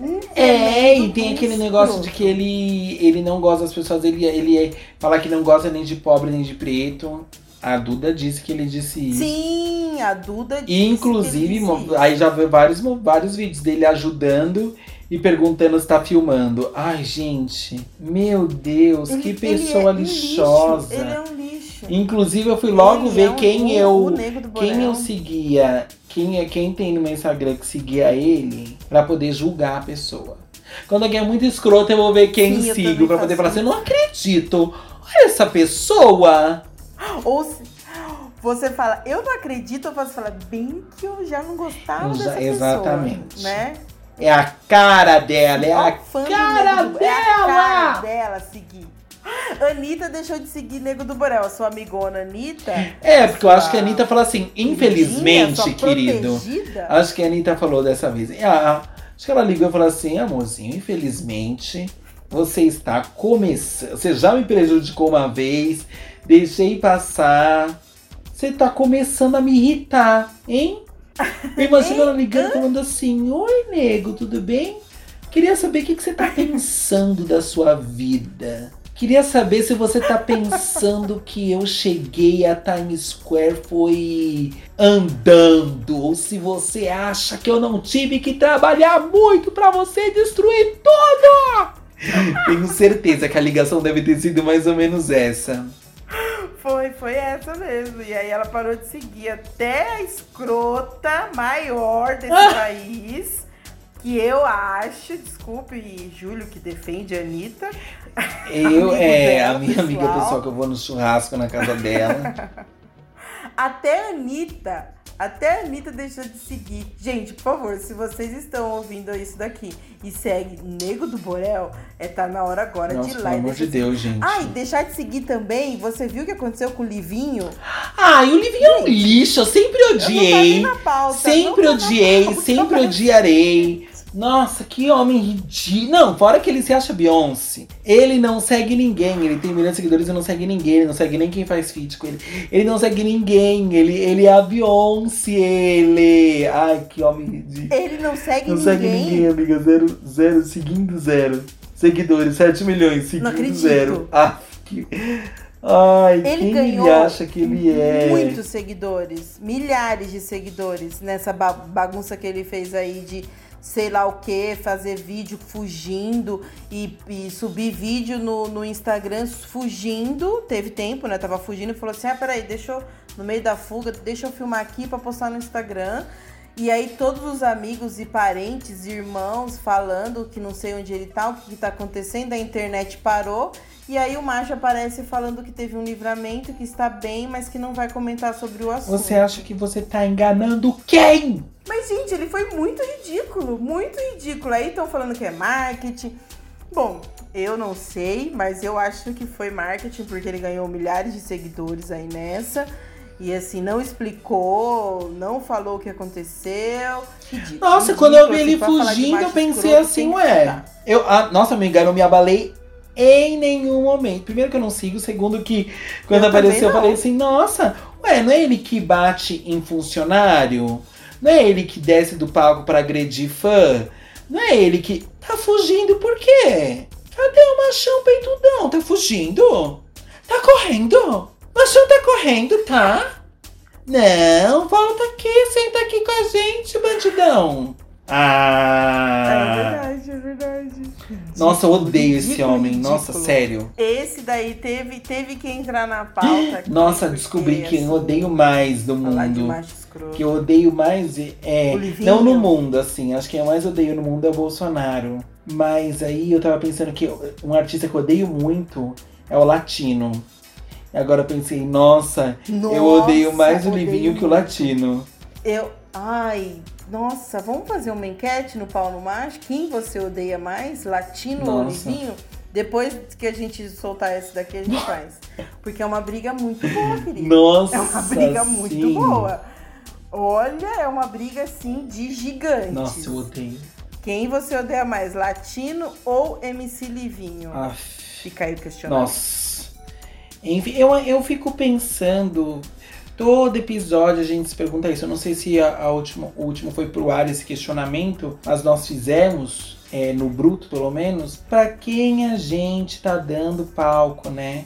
um É, e tem aquele negócio de que ele, ele não gosta das pessoas, ele, ele é, fala que não gosta nem de pobre nem de preto. A Duda disse que ele disse isso. Sim, a Duda disse E inclusive, aí já vi vários, vários vídeos dele ajudando e perguntando se tá filmando. Ai, gente, meu Deus, Ele- que ele pessoa é um lixosa. lixo, Ele é um lixo. Inclusive, eu fui logo Ele ver é um- quem o- eu. Quem eu seguia, quem, é, quem tem no meu Instagram que seguia ele, pra poder julgar a pessoa. Quando alguém é muito escroto, eu vou ver quem Sim, sigo, pra poder falar assim: eu não acredito. Olha essa pessoa. Ou se você fala, eu não acredito, ou você fala, bem que eu já não gostava Já- dessa exatamente. pessoa, né? É a cara dela, é a cara do- É a cara dela. dela seguir. Anitta deixou de seguir Nego do Borel, a sua amigona Anitta. É, porque eu acho que a Anitta falou assim, infelizmente, sua querido. protegida. Acho que a Anitta falou dessa vez. Ah, acho que ela ligou e falou assim, amorzinho, infelizmente, você está começando. Você já me prejudicou uma vez, deixei passar. Você está começando a me irritar, hein? Eu imagino ela ligando falando assim: Oi, nego, tudo bem? Queria saber o que, que você tá pensando da sua vida. Queria saber se você tá pensando que eu cheguei a Times Square foi andando. Ou se você acha que eu não tive que trabalhar muito pra você destruir tudo. Tenho certeza que a ligação deve ter sido mais ou menos essa. Foi, foi essa mesmo. E aí ela parou de seguir até a escrota maior desse Ah. país. Que eu acho, desculpe, Júlio, que defende a Anitta. Eu, é, dela, a minha amiga pessoal. pessoal que eu vou no churrasco na casa dela. Até a Anitta, até a Anitta deixou de seguir. Gente, por favor, se vocês estão ouvindo isso daqui e segue Nego do Borel, é tá na hora agora Nossa, de ir pelo lá e amor de Deus, gente. Ah, e deixar de seguir também, você viu o que aconteceu com o Livinho? Ai, o Livinho é um lixo, eu sempre Eu não tá odiei. na pauta. Sempre não tá na odiei, pauta. sempre odiarei. Nossa, que homem ridículo. Não, fora que ele se acha Beyoncé. Ele não segue ninguém. Ele tem milhões de seguidores e não segue ninguém. Ele não segue nem quem faz feat com ele. Ele não segue ninguém. Ele, ele é a Beyoncé, ele. Ai, que homem ridículo. Ele não segue Não ninguém. segue ninguém, amiga. Zero, zero, seguindo zero. Seguidores, 7 milhões, seguindo acredito. zero. Ah, que... Ai, Ele quem ganhou ele acha que ele é? Muitos seguidores, milhares de seguidores nessa ba- bagunça que ele fez aí de sei lá o que, fazer vídeo fugindo e, e subir vídeo no, no Instagram fugindo. Teve tempo, né? Tava fugindo e falou assim: ah, peraí, deixa eu, no meio da fuga, deixa eu filmar aqui pra postar no Instagram. E aí todos os amigos e parentes, irmãos falando que não sei onde ele tá, o que, que tá acontecendo, a internet parou. E aí o macho aparece falando que teve um livramento, que está bem, mas que não vai comentar sobre o assunto. Você acha que você tá enganando quem? Mas, gente, ele foi muito ridículo, muito ridículo. Aí estão falando que é marketing. Bom, eu não sei, mas eu acho que foi marketing, porque ele ganhou milhares de seguidores aí nessa. E assim, não explicou, não falou o que aconteceu. Ridículo. Nossa, Ridículo, quando eu vi assim, ele de fugindo, eu pensei assim, ué. Eu, ah, nossa, amiga, eu me abalei em nenhum momento. Primeiro que eu não sigo, segundo que quando Eu apareceu eu falei assim, nossa, ué, não é ele que bate em funcionário? Não é ele que desce do palco pra agredir fã? Não é ele que tá fugindo por quê? Cadê o machão peitudão? Tá fugindo? Tá correndo? Machão tá correndo, tá? Não, volta aqui, senta aqui com a gente, bandidão. Ah. É verdade, é verdade. Nossa, eu odeio esse Ridículo, homem. ridículo. Nossa, sério. Esse daí teve, teve que entrar na pauta. aqui, Nossa, descobri quem eu assim, odeio mais do mundo. Que eu odeio mais é. Não no mundo, assim. Acho que quem eu mais odeio no mundo é o Bolsonaro. Mas aí eu tava pensando que um artista que eu odeio muito é o latino. E agora eu pensei, nossa, eu Nossa, odeio mais o Livinho que o latino. Eu. Ai, nossa, vamos fazer uma enquete no Paulo Macho? Quem você odeia mais? Latino ou. Livinho? Depois que a gente soltar esse daqui, a gente faz. Porque é uma briga muito boa, querida. Nossa. É uma briga muito sim. boa. Olha, é uma briga assim de gigantes. Nossa, eu odeio. Quem você odeia mais, Latino ou MC Livinho? Aff. Fica aí o questionário. Nossa. Enfim, eu, eu fico pensando. Todo episódio a gente se pergunta isso. Eu não sei se a, a última, o último foi pro ar esse questionamento, mas nós fizemos, é, no Bruto pelo menos, pra quem a gente tá dando palco, né?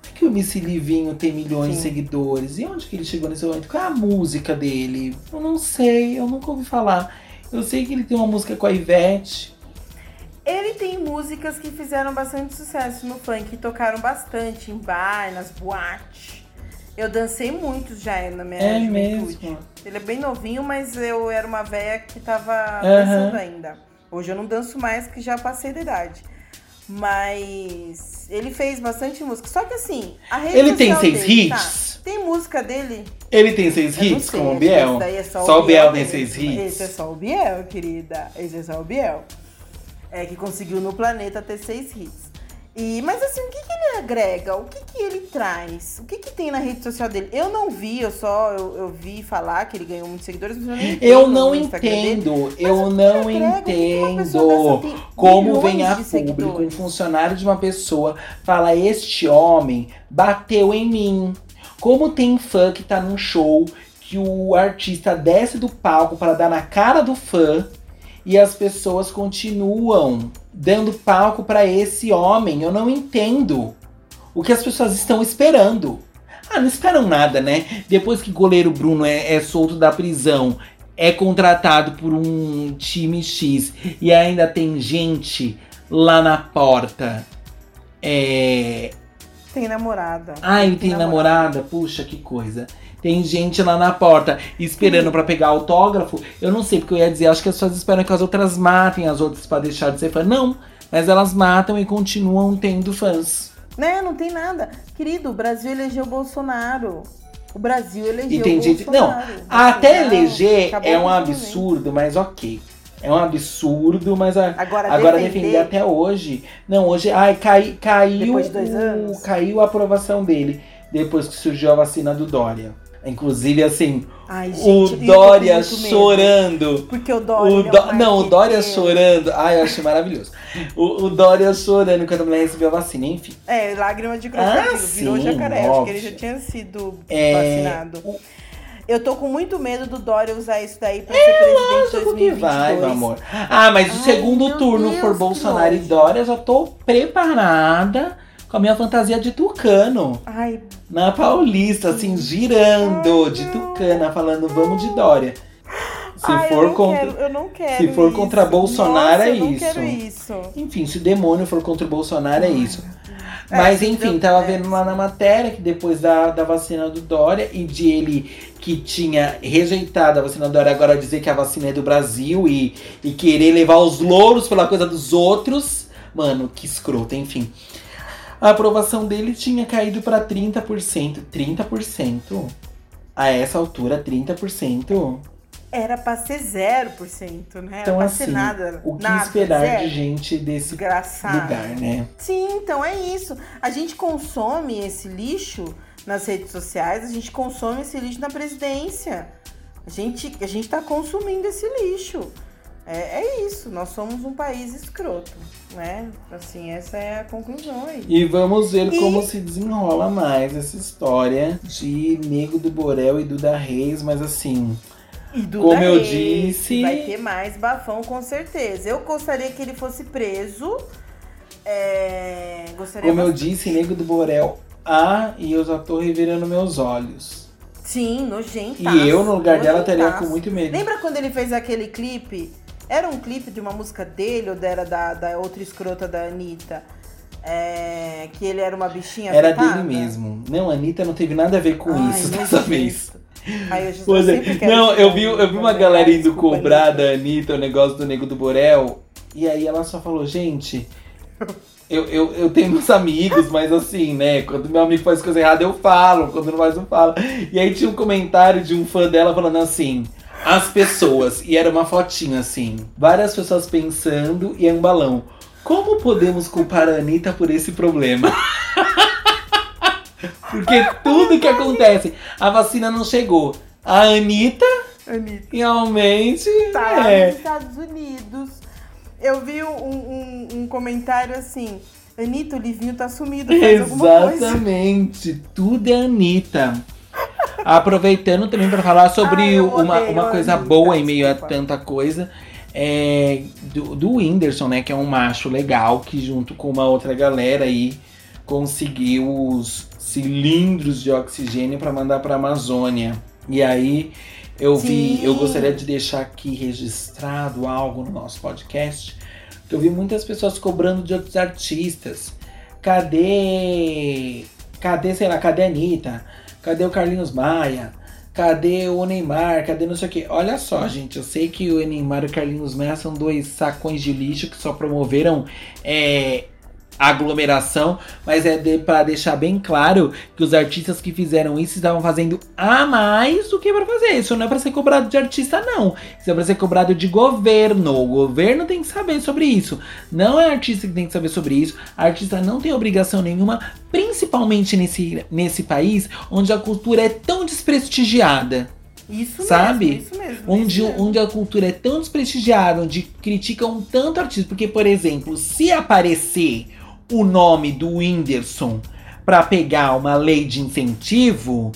Como é que o MC Livinho tem milhões de Sim. seguidores? E onde que ele chegou nesse momento? Qual é a música dele? Eu não sei, eu nunca ouvi falar. Eu sei que ele tem uma música com a Ivete. Ele tem músicas que fizeram bastante sucesso no funk, que tocaram bastante em bar, nas boates. Eu dancei muito já na minha É juventude. mesmo. Ele é bem novinho, mas eu era uma véia que tava Aham. dançando ainda. Hoje eu não danço mais, que já passei da idade. Mas ele fez bastante música. Só que assim, a rede Ele tem seis dele, hits? Tá, tem música dele. Ele tem seis eu hits sei, como o Biel? é só, Só o Biel tem mesmo. seis hits. Esse é só o Biel, querida. Esse é só o Biel. É que conseguiu no planeta ter seis hits. E, mas assim, o que, que ele agrega? O que, que ele traz? O que, que tem na rede social dele? Eu não vi, eu só eu, eu vi falar que ele ganhou muitos seguidores, mas eu nem Eu não dele. entendo, Mas eu não entendo como vem a público, um funcionário de uma pessoa, fala: Este homem bateu em mim. Como tem fã que tá num show que o artista desce do palco para dar na cara do fã e as pessoas continuam dando palco para esse homem? Eu não entendo o que as pessoas estão esperando. Ah, não esperam nada, né? Depois que goleiro Bruno é, é solto da prisão, é contratado por um time X e ainda tem gente lá na porta. É. Tem namorada. Ai, tem namorada? Puxa, que coisa. Tem gente lá na porta esperando pra pegar autógrafo. Eu não sei, porque eu ia dizer, acho que as pessoas esperam que as outras matem as outras pra deixar de ser fã. Não, mas elas matam e continuam tendo fãs. Né, não tem nada. Querido, o Brasil elegeu o Bolsonaro. O Brasil elegeu E tem o gente. Não, Bolsonaro. até Não, eleger é um absurdo, mas ok. É um absurdo, mas a- Agora, agora defender, defender até hoje. Não, hoje. Ai, cai, caiu. Depois de dois o- anos? Caiu a aprovação dele. Depois que surgiu a vacina do Dória. Inclusive, assim, Ai, gente, o Dória chorando. Porque o Dória. O é um não, o Dória chorando. Ai, eu achei maravilhoso. O, o Dória chorando quando a mulher recebeu a vacina, enfim. É, lágrima de crocodilo. Ah, virou sim, jacaré. Acho que óbvio. ele já tinha sido É, vacinado. o- Eu tô com muito medo do Dória usar isso daí pra ser presidente em Lógico que 2022. vai, meu amor. Ah, mas se o Ai, segundo turno Deus, for Bolsonaro e. Dória, eu já tô preparada com a minha fantasia de tucano. Ai, Na Paulista, assim, girando de tucana, falando vamos de Dória. Se ai, eu for não contra. quero, eu não quero se for isso. contra Bolsonaro, Nossa, é isso. isso. Enfim, se o demônio for contra o Bolsonaro, é isso. É, Mas se enfim, tava vendo lá na matéria que depois da, da vacina do Dória e de ele que tinha rejeitado a vacina do Dória agora dizer que a vacina é do Brasil e, e querer levar os louros pela coisa dos outros. Mano, que escroto, enfim. A aprovação dele tinha caído pra 30%. 30%? A essa altura, 30%? Era pra ser 0%, né? Então, Era pra assim, ser nada. o que nada, esperar zero. de gente desse Desgraçado. lugar, né? Sim, então é isso. A gente consome esse lixo nas redes sociais, a gente consome esse lixo na presidência. A gente, a gente tá consumindo esse lixo. É, é isso, nós somos um país escroto, né? Assim, essa é a conclusão aí. E vamos ver E- como se desenrola mais essa história de Nego do Borel e Duda Reis, mas assim, E Duda Como eu Reis, disse- Vai ter mais bafão, com certeza. Eu gostaria que ele fosse preso. É, gostaria como eu bastante. disse, Nego do Borel Ah, e eu já tô revirando meus olhos. Sim, nojento. E eu, no lugar dela, teria com muito medo. Lembra quando ele fez aquele clipe? Era um clipe de uma música dele ou era da, da outra escrota da Anitta? É, que ele era uma bichinha Era afetada? dele mesmo. Não, a Anitta não teve nada a ver com Ai, isso dessa vez. Ai, eu Pois é. Não, eu vi, eu vi uma galera indo desculpa, cobrar Anitta. da Anitta o negócio do Nego do Borel. E aí ela só falou, gente. Eu, eu, eu tenho meus amigos, mas assim, né? Quando meu amigo faz coisa errada, eu falo. Quando não faz, eu falo. E aí tinha um comentário de um fã dela falando assim. As pessoas, e era uma fotinha assim, várias pessoas pensando e é um balão. Como podemos culpar a Anitta por esse problema? Porque tudo que acontece, a vacina não chegou. A Anitta Anitta. realmente Tá é. nos Estados Unidos. Eu vi um, um, um comentário assim. Anitta, o Livinho tá sumido, faz. Exatamente, tudo é Anitta. Aproveitando também para falar sobre Ai, uma, odeio uma coisa boa em meio a tanta coisa. É, do, do Whindersson, né? Que é um macho legal que junto com uma outra galera aí conseguiu os cilindros de oxigênio para mandar para Amazônia. E aí eu vi, Sim. eu gostaria de deixar aqui registrado algo no nosso podcast. Que eu vi muitas pessoas cobrando de outros artistas. Cadê. Cadê, sei lá, cadê a Anitta? Cadê o Carlinhos Maia? Cadê o Neymar? Cadê não sei o quê? Olha só, gente, eu sei que o Neymar e o Carlinhos Maia são dois sacões de lixo que só promoveram é, aglomeração, mas é de, para deixar bem claro que os artistas que fizeram isso estavam fazendo a mais do que para fazer. Isso não é para ser cobrado de artista, não. Isso é para ser cobrado de governo. O governo tem que saber sobre isso. Não é artista que tem que saber sobre isso. A artista não tem obrigação nenhuma, principalmente nesse, nesse país onde a cultura é tão desprestigiada. Isso Sabe? mesmo, isso mesmo. Onde, isso mesmo. onde a cultura é tão desprestigiada, onde criticam tanto artista. Porque, por exemplo, se aparecer o nome do Whindersson pra pegar uma lei de incentivo,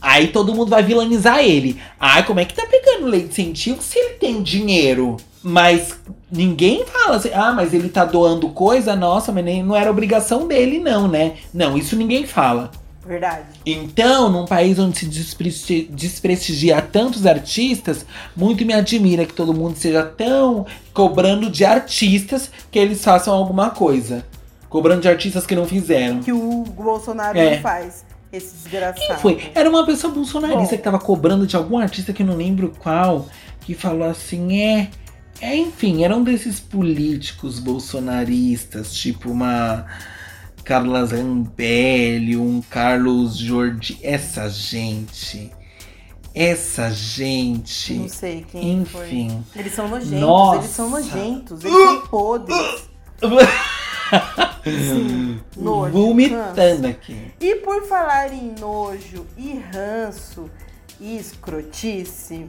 aí todo mundo vai vilanizar ele. Ai, como é que tá pegando lei de incentivo se ele tem dinheiro? Mas ninguém fala assim, ah, mas ele tá doando coisa, nossa, mas nem, não era obrigação dele, não, né? Não, isso ninguém fala. Verdade. Então, num país onde se despresti- desprestigia tantos artistas, muito me admira que todo mundo seja tão cobrando de artistas que eles façam alguma coisa. Cobrando de artistas que não fizeram. Que o Bolsonaro É. não faz. Esse desgraçado. Quem foi? Era uma pessoa bolsonarista Bom. que tava cobrando de algum artista que eu não lembro qual, que falou assim, é. É, enfim, era um desses políticos bolsonaristas, tipo uma Carla Zambelli, um Carlos Jordi. Essa gente. Essa gente. Não sei quem foi. Enfim. Eles são nojentos, Nossa. eles são nojentos, eles são podres. Sim, nojo, Vomitando aqui. E por falar em nojo e ranço e escrotice,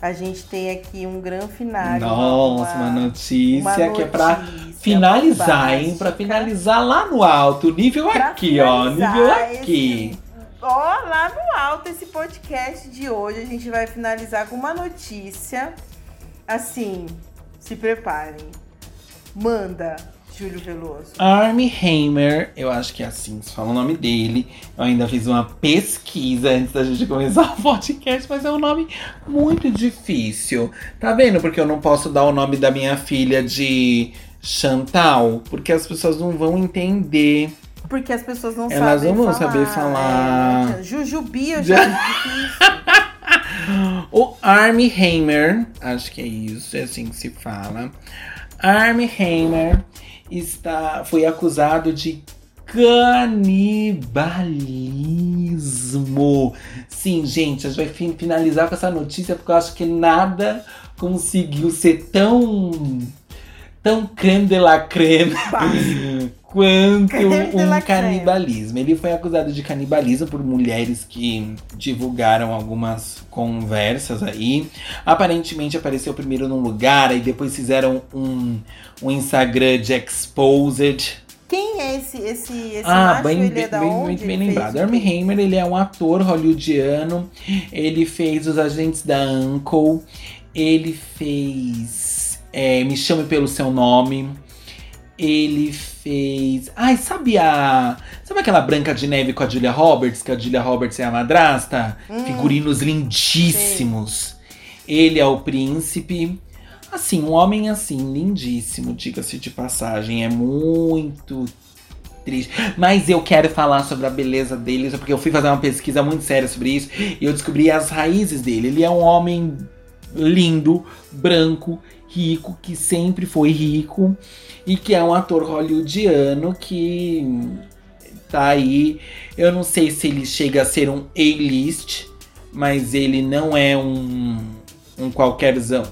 a gente tem aqui um grande final. Nossa, uma, notícia que é pra notícia finalizar, hein? Pra finalizar lá no alto. Nível Pra aqui, ó. Nível aqui. esse- Ó, lá no alto esse podcast de hoje. A gente vai finalizar com uma notícia. Assim, se preparem. Manda, Júlio Veloso. Armie Hammer, eu acho que é assim que se fala o nome dele. Eu ainda fiz uma pesquisa antes da gente começar o podcast, mas é um nome muito difícil. Tá vendo? Porque eu não posso dar o nome da minha filha de Chantal, porque as pessoas não vão entender. Porque as pessoas não Elas sabem não vão falar. saber falar. É, Jujubi eu já. O Armie Hammer, acho que é isso, é assim que se fala. Armie Hammer está, foi acusado de canibalismo. Sim, gente, a gente vai fin- finalizar com essa notícia porque eu acho que nada conseguiu ser tão tão creme de la creme quanto um creme. canibalismo. Ele foi acusado de canibalismo por mulheres que divulgaram algumas conversas aí. Aparentemente apareceu primeiro num lugar, aí depois fizeram um, um Instagram de exposed. Quem é esse, esse, esse ah, macho? bem, ele bem, é da bem, onde? muito bem lembrado. Armie? Hammer, ele é um ator hollywoodiano. Ele fez Os Agentes da Uncle. Ele fez é, Me Chame Pelo Seu Nome. Ele fez. Ai, sabe a. Sabe aquela Branca de Neve com a Julia Roberts? Que a Julia Roberts é a madrasta? Hum, Figurinos lindíssimos. Ele é o príncipe. Assim, um homem assim, lindíssimo, diga-se de passagem. É muito triste. Mas eu quero falar sobre a beleza dele, porque eu fui fazer uma pesquisa muito séria sobre isso e eu descobri as raízes dele. Ele é um homem lindo, branco, rico, que sempre foi rico e que é um ator hollywoodiano que tá aí. Eu não sei se ele chega a ser um A-list, mas ele não é um, um qualquerzão.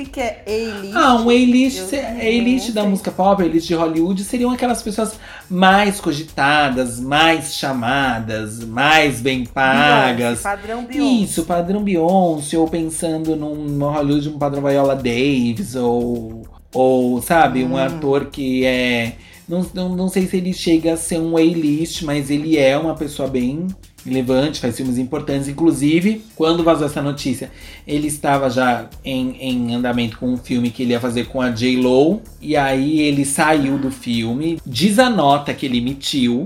Que, que é A-list? Ah, um não A-list da música pop, A-list de Hollywood seriam aquelas pessoas mais cogitadas, mais chamadas, mais bem pagas. Beyoncé, padrão Beyoncé. Isso, padrão Beyoncé, ou pensando num Hollywood, um padrão Viola Davis, ou, ou sabe, um Hum. ator que é. Não, não, não sei se ele chega a ser um A-list, mas ele é uma pessoa bem relevante, faz filmes importantes. Inclusive, quando vazou essa notícia, ele estava já em, em andamento com um filme que ele ia fazer com a J-Lo. E aí ele saiu do filme. Diz a nota que ele emitiu,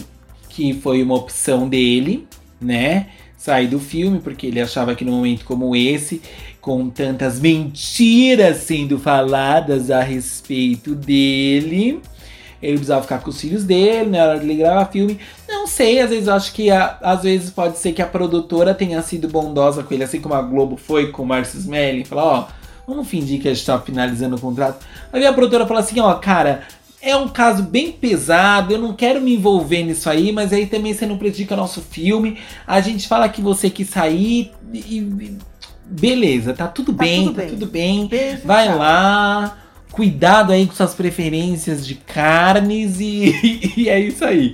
que foi uma opção dele, né? Sair do filme, porque ele achava que num momento como esse, com tantas mentiras sendo faladas a respeito dele, ele precisava ficar com os filhos dele, na hora de ele gravar filme. Não sei, às vezes eu acho que a- às vezes pode ser que a produtora tenha sido bondosa com ele, assim como a Globo foi com o Márcio Smelly, falar, ó, vamos fingir que a gente tá finalizando o contrato. Aí a produtora fala assim, ó, cara, é um caso bem pesado, eu não quero me envolver nisso aí, mas aí também você não prejudica nosso filme. A gente fala que você quis sair e. e- beleza, tá tudo Tá bem, tudo tá bem. tudo bem. Beijo, Vai tchau. lá, cuidado aí com suas preferências de carnes e, e é isso aí.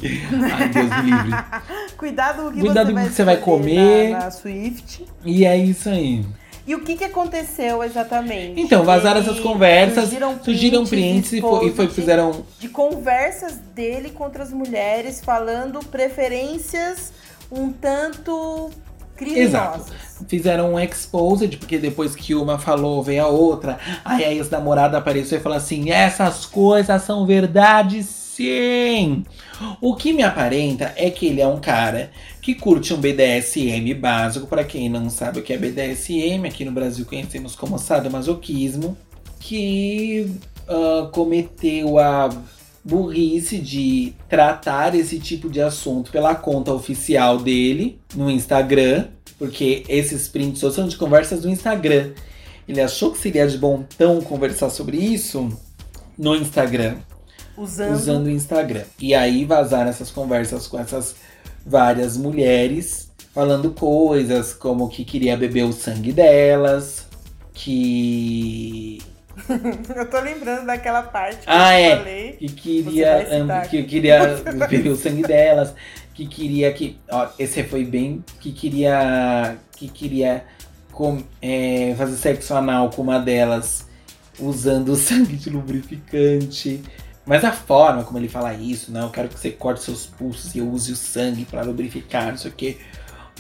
Ai, Deus me livre. Cuidado com o que Cuidado você vai que você vai comer. Na, na Swift. E é isso aí. E o que, que aconteceu exatamente? Então, vazaram Ele- essas conversas, surgiram surgiram prints e foi, e fizeram. de conversas dele contra as mulheres, falando preferências um tanto criminosas. Fizeram um exposed, porque depois que uma falou, veio a outra. Aí a ex-namorada apareceu e falou assim: essas coisas são verdade sim. O que me aparenta é que ele é um cara que curte um BDSM básico. Pra quem não sabe o que é BDSM, aqui no Brasil conhecemos como sadomasoquismo, que ah, cometeu a burrice de tratar esse tipo de assunto pela conta oficial dele no Instagram, porque esses prints só são de conversas do Instagram. Ele achou que seria de bom tom conversar sobre isso no Instagram Usando. usando o Instagram. E aí vazaram essas conversas com essas várias mulheres falando coisas como que queria beber o sangue delas, que Eu tô lembrando daquela parte que Ah, eu é. falei. que queria que aqui. queria beber o sangue delas, que queria que, ó, esse foi bem que queria que queria com, é, fazer sexo anal com uma delas usando o sangue de lubrificante. Mas a forma como ele fala isso, não, eu quero que você corte seus pulsos e eu use o sangue para lubrificar, não sei o.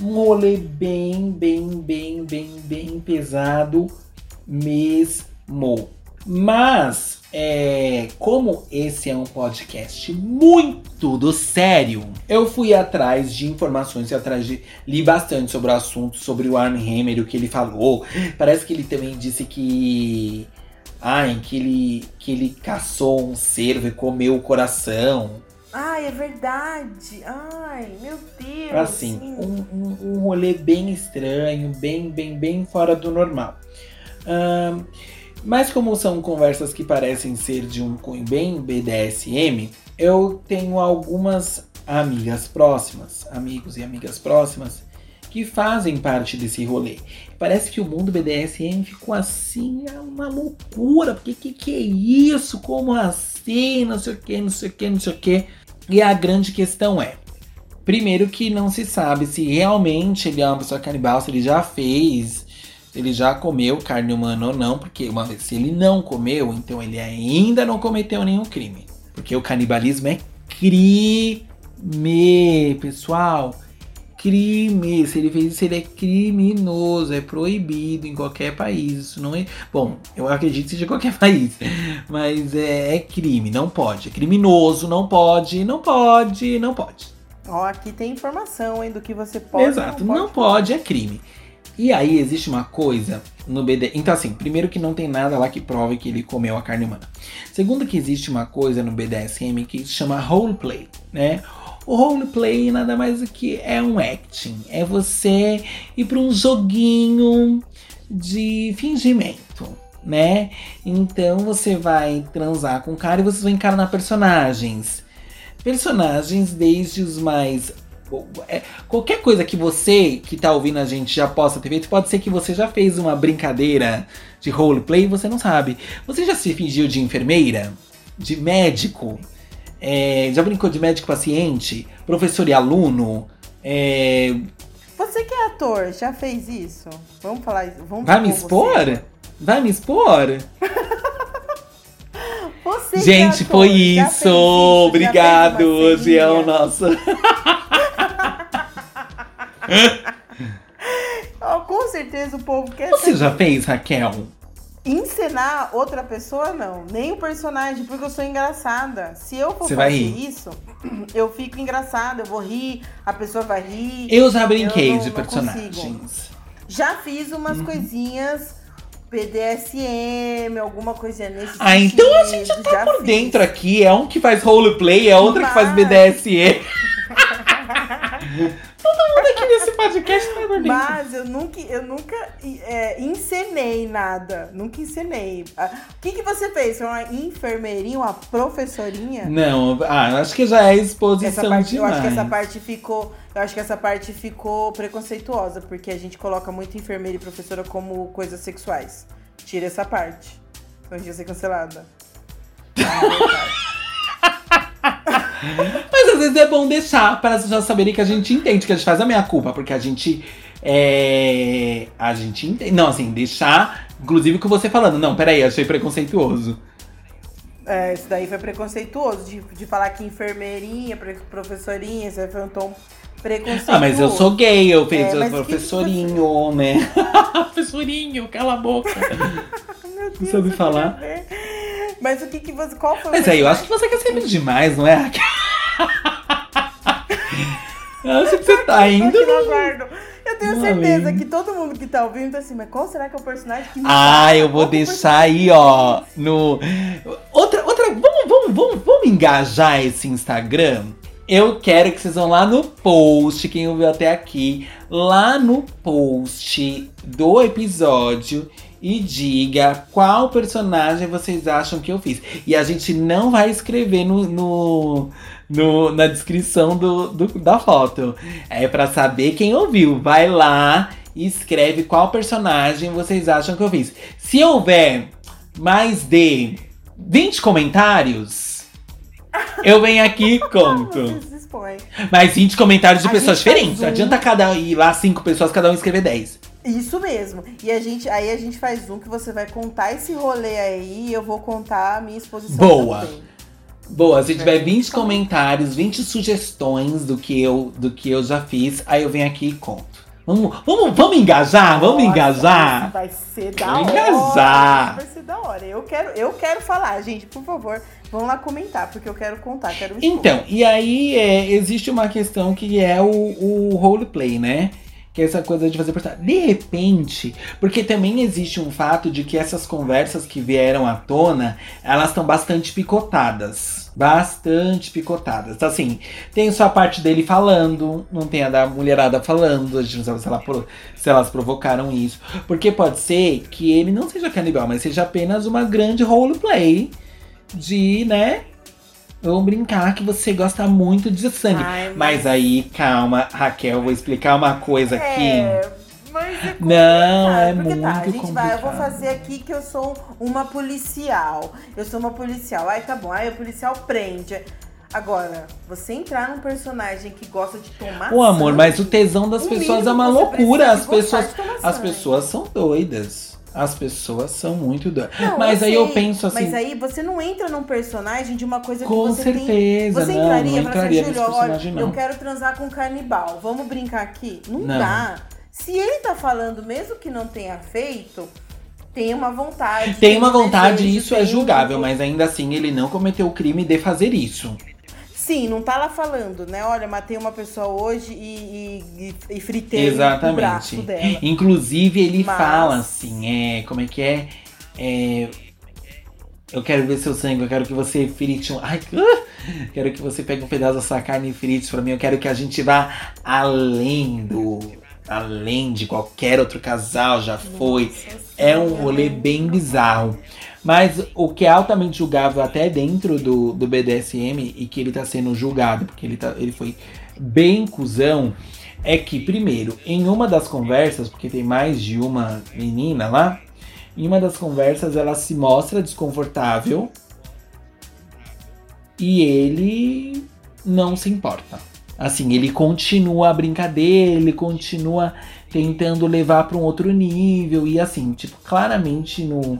Um rolê bem, bem, bem, bem, bem pesado mesmo. Mas, é, como esse é um podcast muito do sério, eu fui atrás de informações, atrás de. li bastante sobre o assunto, sobre o Armhammer, o que ele falou. Parece que ele também disse que. Ai, que ele, que ele caçou um cervo e comeu o coração. Ai, é verdade. Ai, meu Deus. Assim, sim. um, um, um rolê bem estranho, bem, bem, bem fora do normal. Ahn, mas como são conversas que parecem ser de um cunho bem BDSM, eu tenho algumas amigas próximas, amigos e amigas próximas, que fazem parte desse rolê. Parece que o mundo BDSM ficou assim, é uma loucura, porque que que é isso? Como assim? Não sei o que, não sei o que, não sei o que. E a grande questão é, Primeiro que não se sabe se realmente ele é uma pessoa canibal, se ele já fez, se ele já comeu carne humana ou não, porque uma vez se ele não comeu, então ele ainda não cometeu nenhum crime. Porque o canibalismo é crime, pessoal. Crime. Se ele fez isso, ele é criminoso, é proibido em qualquer país. Isso não é. Bom, eu acredito que seja qualquer país. Mas é, é crime, não pode. É criminoso, não pode, não pode, não pode. Ó, aqui tem informação, hein, do que você pode Exato, não pode, não pode é crime. E aí existe uma coisa no BD. Então, assim, primeiro que não tem nada lá que prove que ele comeu a carne humana. Segundo que existe uma coisa no BDSM que se chama roleplay, né? O roleplay nada mais do que é um acting. É você ir para um joguinho de fingimento, né? Então você vai transar com o cara e vocês vão encarnar personagens. Personagens desde os mais qualquer coisa que você que tá ouvindo a gente já possa ter feito, pode ser que você já fez uma brincadeira de roleplay e você não sabe. Você já se fingiu de enfermeira? De médico? É, já brincou de médico paciente? Professor e aluno? É... Você que é ator, já fez isso? Vamos falar isso. Vamos Vai me expor? Você. Vai me expor? Você é Gente, é ator, foi isso. isso. Obrigado. Hoje é o nosso. oh, com certeza o povo quer. Você já fez, Raquel? Encenar outra pessoa, não. Nem o personagem, porque eu sou engraçada. Se eu for Você fazer isso, eu fico engraçada, eu vou rir, a pessoa vai rir. Eu já brinquei não, de personagens. Já fiz umas uhum. coisinhas BDSM, alguma coisinha nesse Ah, sentido, então a gente tá por fiz. dentro aqui. É um que faz roleplay, é outra Mas... que faz BDSM. Todo mundo aqui nesse podcast tá dentro. Mas eu nunca, eu nunca é, encenei nada. Nunca encenei. Ah, o que, que você fez? Foi uma enfermeirinha, uma professorinha? Não, ah, acho que já é exposição parte, demais. Eu acho que essa parte ficou. Eu acho que essa parte ficou preconceituosa, porque a gente coloca muito enfermeira e professora como coisas sexuais. Tira essa parte. Então a gente ia ser cancelada. Mas às vezes é bom deixar para as pessoas saberem que a gente entende, que a gente faz a minha culpa, porque a gente. É. A gente entende. Não, assim, deixar. Inclusive com você falando, não, peraí, achei preconceituoso. É, isso daí foi preconceituoso, de, de falar que enfermeirinha, professorinha, isso aí foi um tom preconceituoso. Ah, mas eu sou gay, eu fiz é, professorinho, que... né? professorinho, cala a boca. Meu Deus, Não sabe falar. Mas o que que você. Qual foi Mas aí, eu acho que você quer ser demais, não é? eu acho que você tá indo. Eu tenho certeza que todo mundo que tá ouvindo tá assim, mas qual será que é o personagem que Ah, eu vou deixar aí, ó, no. Outra, outra. Vamos, vamos, vamos, vamos engajar esse Instagram? Eu quero que vocês vão lá no post, quem ouviu até aqui, lá no post do episódio e diga qual personagem vocês acham que eu fiz. E a gente não vai escrever no, no, no na descrição do, do, da foto. É para saber quem ouviu. Vai lá e escreve qual personagem vocês acham que eu fiz. Se houver mais de 20 comentários, eu venho aqui e conto. Mas 20 comentários de a pessoas diferentes. Um... Adianta cada ir lá cinco pessoas, cada um escrever 10. Isso mesmo. E a gente, aí a gente faz um que você vai contar esse rolê aí e eu vou contar a minha exposição Boa. Também. Boa, se tiver 20 comentários, 20 sugestões do que eu, do que eu já fiz, aí eu venho aqui e conto. Vamos, vamos, vamos engajar? Vamos Nossa, engajar? Vai ser da vamos hora. Engajar. Vai ser da hora. Eu quero, eu quero falar, gente, por favor. Vão lá comentar, porque eu quero contar, quero. Então, e aí é, existe uma questão que é o, o roleplay, né? Que é essa coisa de fazer personagem. De repente, porque também existe um fato de que essas conversas que vieram à tona, elas estão bastante picotadas. Bastante picotadas. Então, assim, tem só a parte dele falando, não tem a da mulherada falando, a gente não sabe se, ela, se elas provocaram isso. Porque pode ser que ele não seja canibal, mas seja apenas uma grande roleplay de, né, Vamos brincar que você gosta muito de sangue. Ai, mas... mas... aí, calma, Raquel, vou explicar uma coisa aqui. É, mas é Não, é porque muito tá, a gente complicado. vai, eu vou fazer aqui que eu sou uma policial. Eu sou uma policial. Aí tá bom, aí o policial prende. Agora, você entrar num personagem que gosta de tomar O amor, sangue, mas o tesão das pessoas é uma loucura. As pessoas, as pessoas são doidas. As pessoas são muito doidas. Mas aí eu penso assim. Mas aí você não entra num personagem de uma coisa que você certeza, tem. Você não, entraria não entraria assim, Júlio, olha, não. eu quero transar com um canibal. Vamos brincar aqui? Não, não, dá. Se ele tá falando, mesmo que não tenha feito, tem uma vontade. Tem uma vontade e isso é julgável, mas ainda assim ele não cometeu o crime de fazer isso. Sim, não tá lá falando, né? Olha, matei uma pessoa hoje e, e, e fritei Exatamente. o braço dela. Inclusive, ele Mas- fala assim, é. Como é que é? É. Eu quero ver seu sangue, eu quero que você frite um. Ai, ah! quero que você pegue um pedaço da sua carne e frite pra mim. Eu quero que a gente vá além do. Além de qualquer outro casal já foi. É um rolê bem bizarro. Mas o que é altamente julgável até dentro do, do BDSM e que ele tá sendo julgado, porque ele, tá, ele foi bem cuzão, é que, primeiro, em uma das conversas, porque tem mais de uma menina lá, em uma das conversas ela se mostra desconfortável e ele não se importa. Assim, ele continua a brincadeira, ele continua tentando levar para um outro nível e assim, tipo, claramente no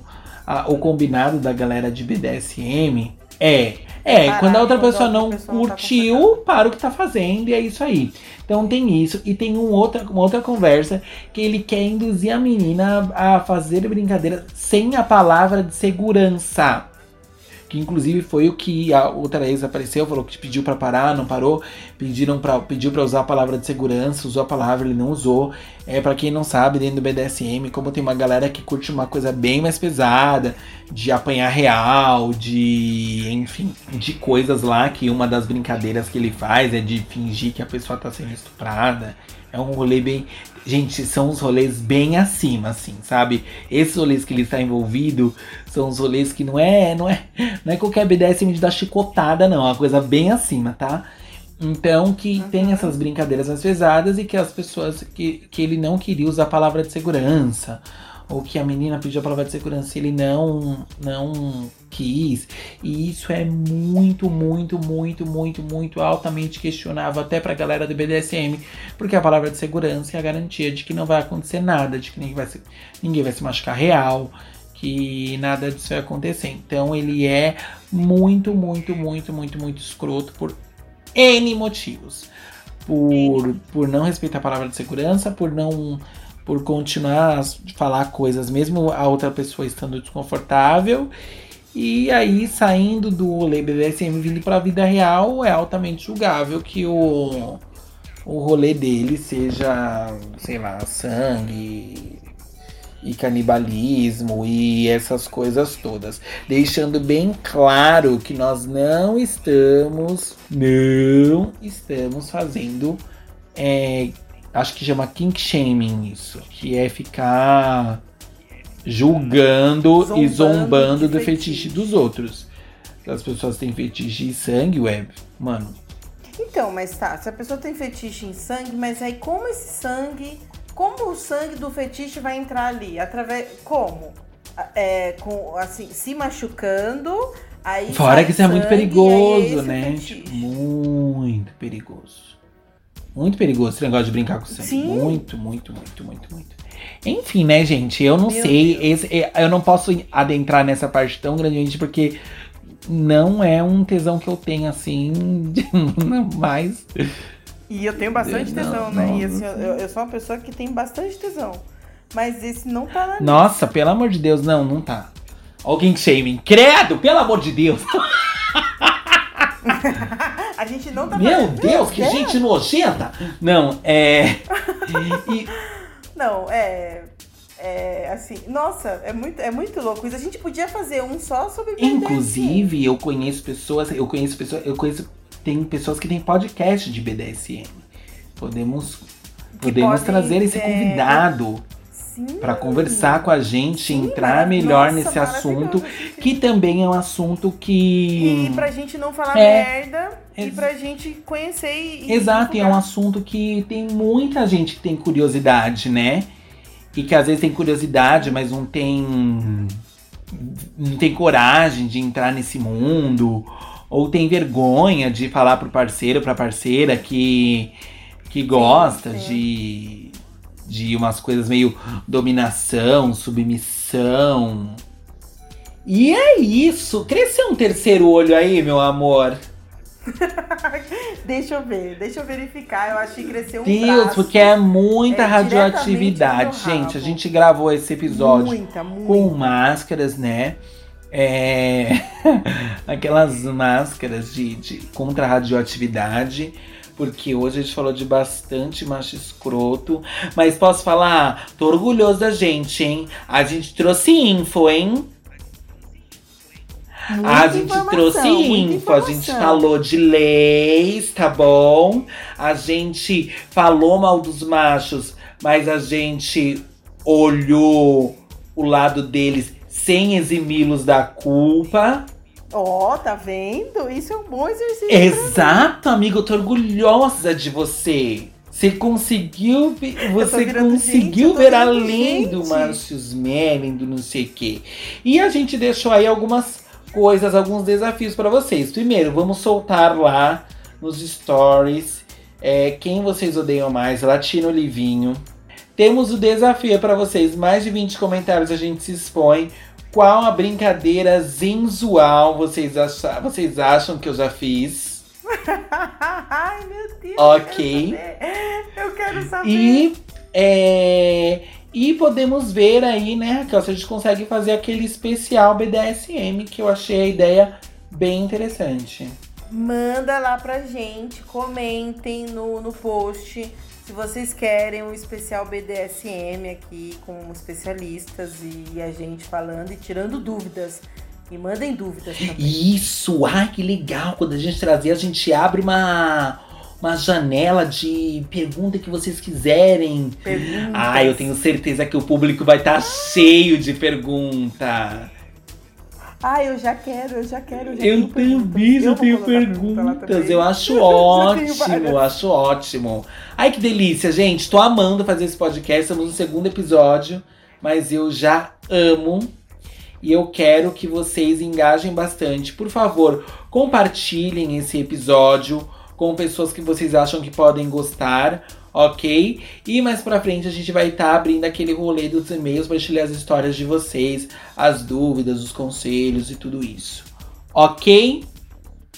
a- o combinado da galera de BDSM é é, Parar quando a outra a pessoa outra não pessoa tá curtiu, para o que tá fazendo e é isso aí. Então tem isso e tem um outra, uma outra conversa que ele quer induzir a menina a fazer brincadeira sem a palavra de segurança. Que inclusive foi o que a outra ex apareceu, falou que pediu pra parar, não parou. Pediram pra, pediu pra usar a palavra de segurança, usou a palavra, ele não usou. É para quem não sabe, dentro do BDSM, como tem uma galera que curte uma coisa bem mais pesada, de apanhar real, de. enfim, de coisas lá que uma das brincadeiras que ele faz é de fingir que a pessoa tá sendo estuprada. É um rolê bem. Gente, são uns rolês bem acima, assim, sabe? Esses rolês que ele está envolvido são uns rolês que não é, não é, não é qualquer BDSM de dar chicotada, não. É uma coisa bem acima, tá? Então que tem essas brincadeiras mais pesadas e que as pessoas que, que ele não queria usar a palavra de segurança. Ou que a menina pediu a palavra de segurança e ele não, não quis. E isso é muito, muito, muito, muito, muito altamente questionável até pra galera do BDSM. Porque a palavra de segurança é a garantia de que não vai acontecer nada, de que ninguém vai se, ninguém vai se machucar real, que nada disso vai acontecer. Então ele é muito, muito, muito, muito, muito escroto por N motivos. Por, por não respeitar a palavra de segurança, por não. Por continuar a falar coisas, mesmo a outra pessoa estando desconfortável. E aí, saindo do rolê BDSM vindo pra vida real, é altamente julgável que o, o rolê dele seja, sei lá, sangue e canibalismo e essas coisas todas. Deixando bem claro que nós não estamos, não estamos fazendo, é, acho que chama kink shaming isso, que é ficar julgando e Zombando zombando de do fetiche fetiche. dos outros. Se as pessoas têm fetiche de sangue, web, mano, Então, mas tá, se a pessoa tem fetiche em sangue, mas aí como esse sangue, como o sangue do fetiche vai entrar ali? Através, como? É, com, assim, se machucando, aí Fora que isso é muito aí perigoso, né? fetiche. Muito perigoso. Muito perigoso esse negócio de brincar com sangue. Sim. Muito, muito, muito, muito, muito. Enfim, né, gente? Eu não Meu sei. Esse- é, eu não posso adentrar nessa parte tão grande, porque não é um tesão que eu tenho assim. Mas. E eu tenho bastante Não, tesão, né? E não, assim, eu, eu sou uma pessoa que tem bastante tesão. Mas esse não tá na Nossa, pelo amor de Deus, não, não tá. Alguém shaming. Credo, pelo amor de Deus. A gente não tá Meu fazendo- Deus, que É. gente nojenta. Não, é. e- Não, é. É assim, nossa, é muito, é muito louco isso. A gente podia fazer um só sobre BDSM. Inclusive, eu conheço pessoas, eu conheço pessoas, eu conheço, tem pessoas que têm podcast de BDSM. Podemos, podemos podem, trazer esse é, convidado para conversar com a gente, Sim, entrar melhor nossa, nesse assunto, que também é um assunto que E pra gente não falar É. merda e Ex- pra gente conhecer e. Exato, e é um assunto que tem muita gente que tem curiosidade, né? E que às vezes tem curiosidade, mas não tem. não tem coragem de entrar nesse mundo. Ou tem vergonha de falar pro parceiro, pra parceira que, que gosta de. de umas coisas meio dominação, submissão. E é isso. Cresceu um terceiro olho aí, meu amor. deixa eu ver, deixa eu verificar. Eu acho que cresceu um Deus, braço. porque é muita É, radioatividade. Gente, a gente gravou esse episódio Muita, muita. com máscaras, né? É... Aquelas máscaras de, de contra a radioatividade. Porque hoje a gente falou de bastante macho escroto. Mas posso falar? Tô orgulhoso da gente, hein? A gente trouxe info, hein? Muita a gente trouxe info, a gente falou de leis, tá bom? A gente falou mal dos machos, mas a gente olhou o lado deles sem eximi-los da culpa. Ó, tá vendo? Isso é um bom exercício. Exato, amigo, eu tô orgulhosa de você. Você conseguiu, você conseguiu gente, ver além do gente. Marcius Manning, do não sei o quê. E a gente deixou aí algumas coisas, alguns desafios pra vocês. Primeiro, vamos soltar lá nos stories é, quem vocês odeiam mais, Latino Livinho. Temos o desafio para vocês, mais de 20 comentários a gente se expõe. Qual a brincadeira sensual vocês, acha, vocês acham que eu já fiz? Ai, meu Deus. Ok. Eu quero saber. E, é, e podemos ver aí, né, Raquel, se a gente consegue fazer aquele especial BDSM, que eu achei a ideia bem interessante. Manda lá pra gente, comentem no, no post se vocês querem um especial BDSM aqui com especialistas e a gente falando e tirando dúvidas. E mandem dúvidas também. Isso, ai que legal. Quando a gente trazer, a gente abre uma, uma janela de pergunta que vocês quiserem. Perguntas. Ai, eu tenho certeza que o público vai estar cheio de pergunta. Ai, eu já quero, eu já quero. já Eu tenho também, eu vou tenho perguntas. Eu acho ótimo, eu acho ótimo. Ai, que delícia, gente. Tô amando fazer esse podcast. Estamos no segundo episódio, mas eu já amo. E eu quero que vocês engajem bastante. Por favor, compartilhem esse episódio com pessoas que vocês acham que podem gostar, ok? E mais pra frente a gente vai estar abrindo aquele rolê dos e-mails para ler as histórias de vocês, as dúvidas, os conselhos e tudo isso. Ok?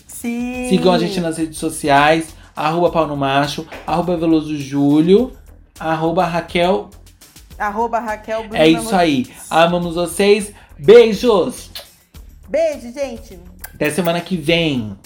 Sim. Sigam a gente nas redes sociais, arroba pau no macho, arroba veloso Júlio, arroba Raquel. Arroba Raquel Bruna É isso aí. Amamos vocês. Beijos! Beijo, gente. Até semana que vem.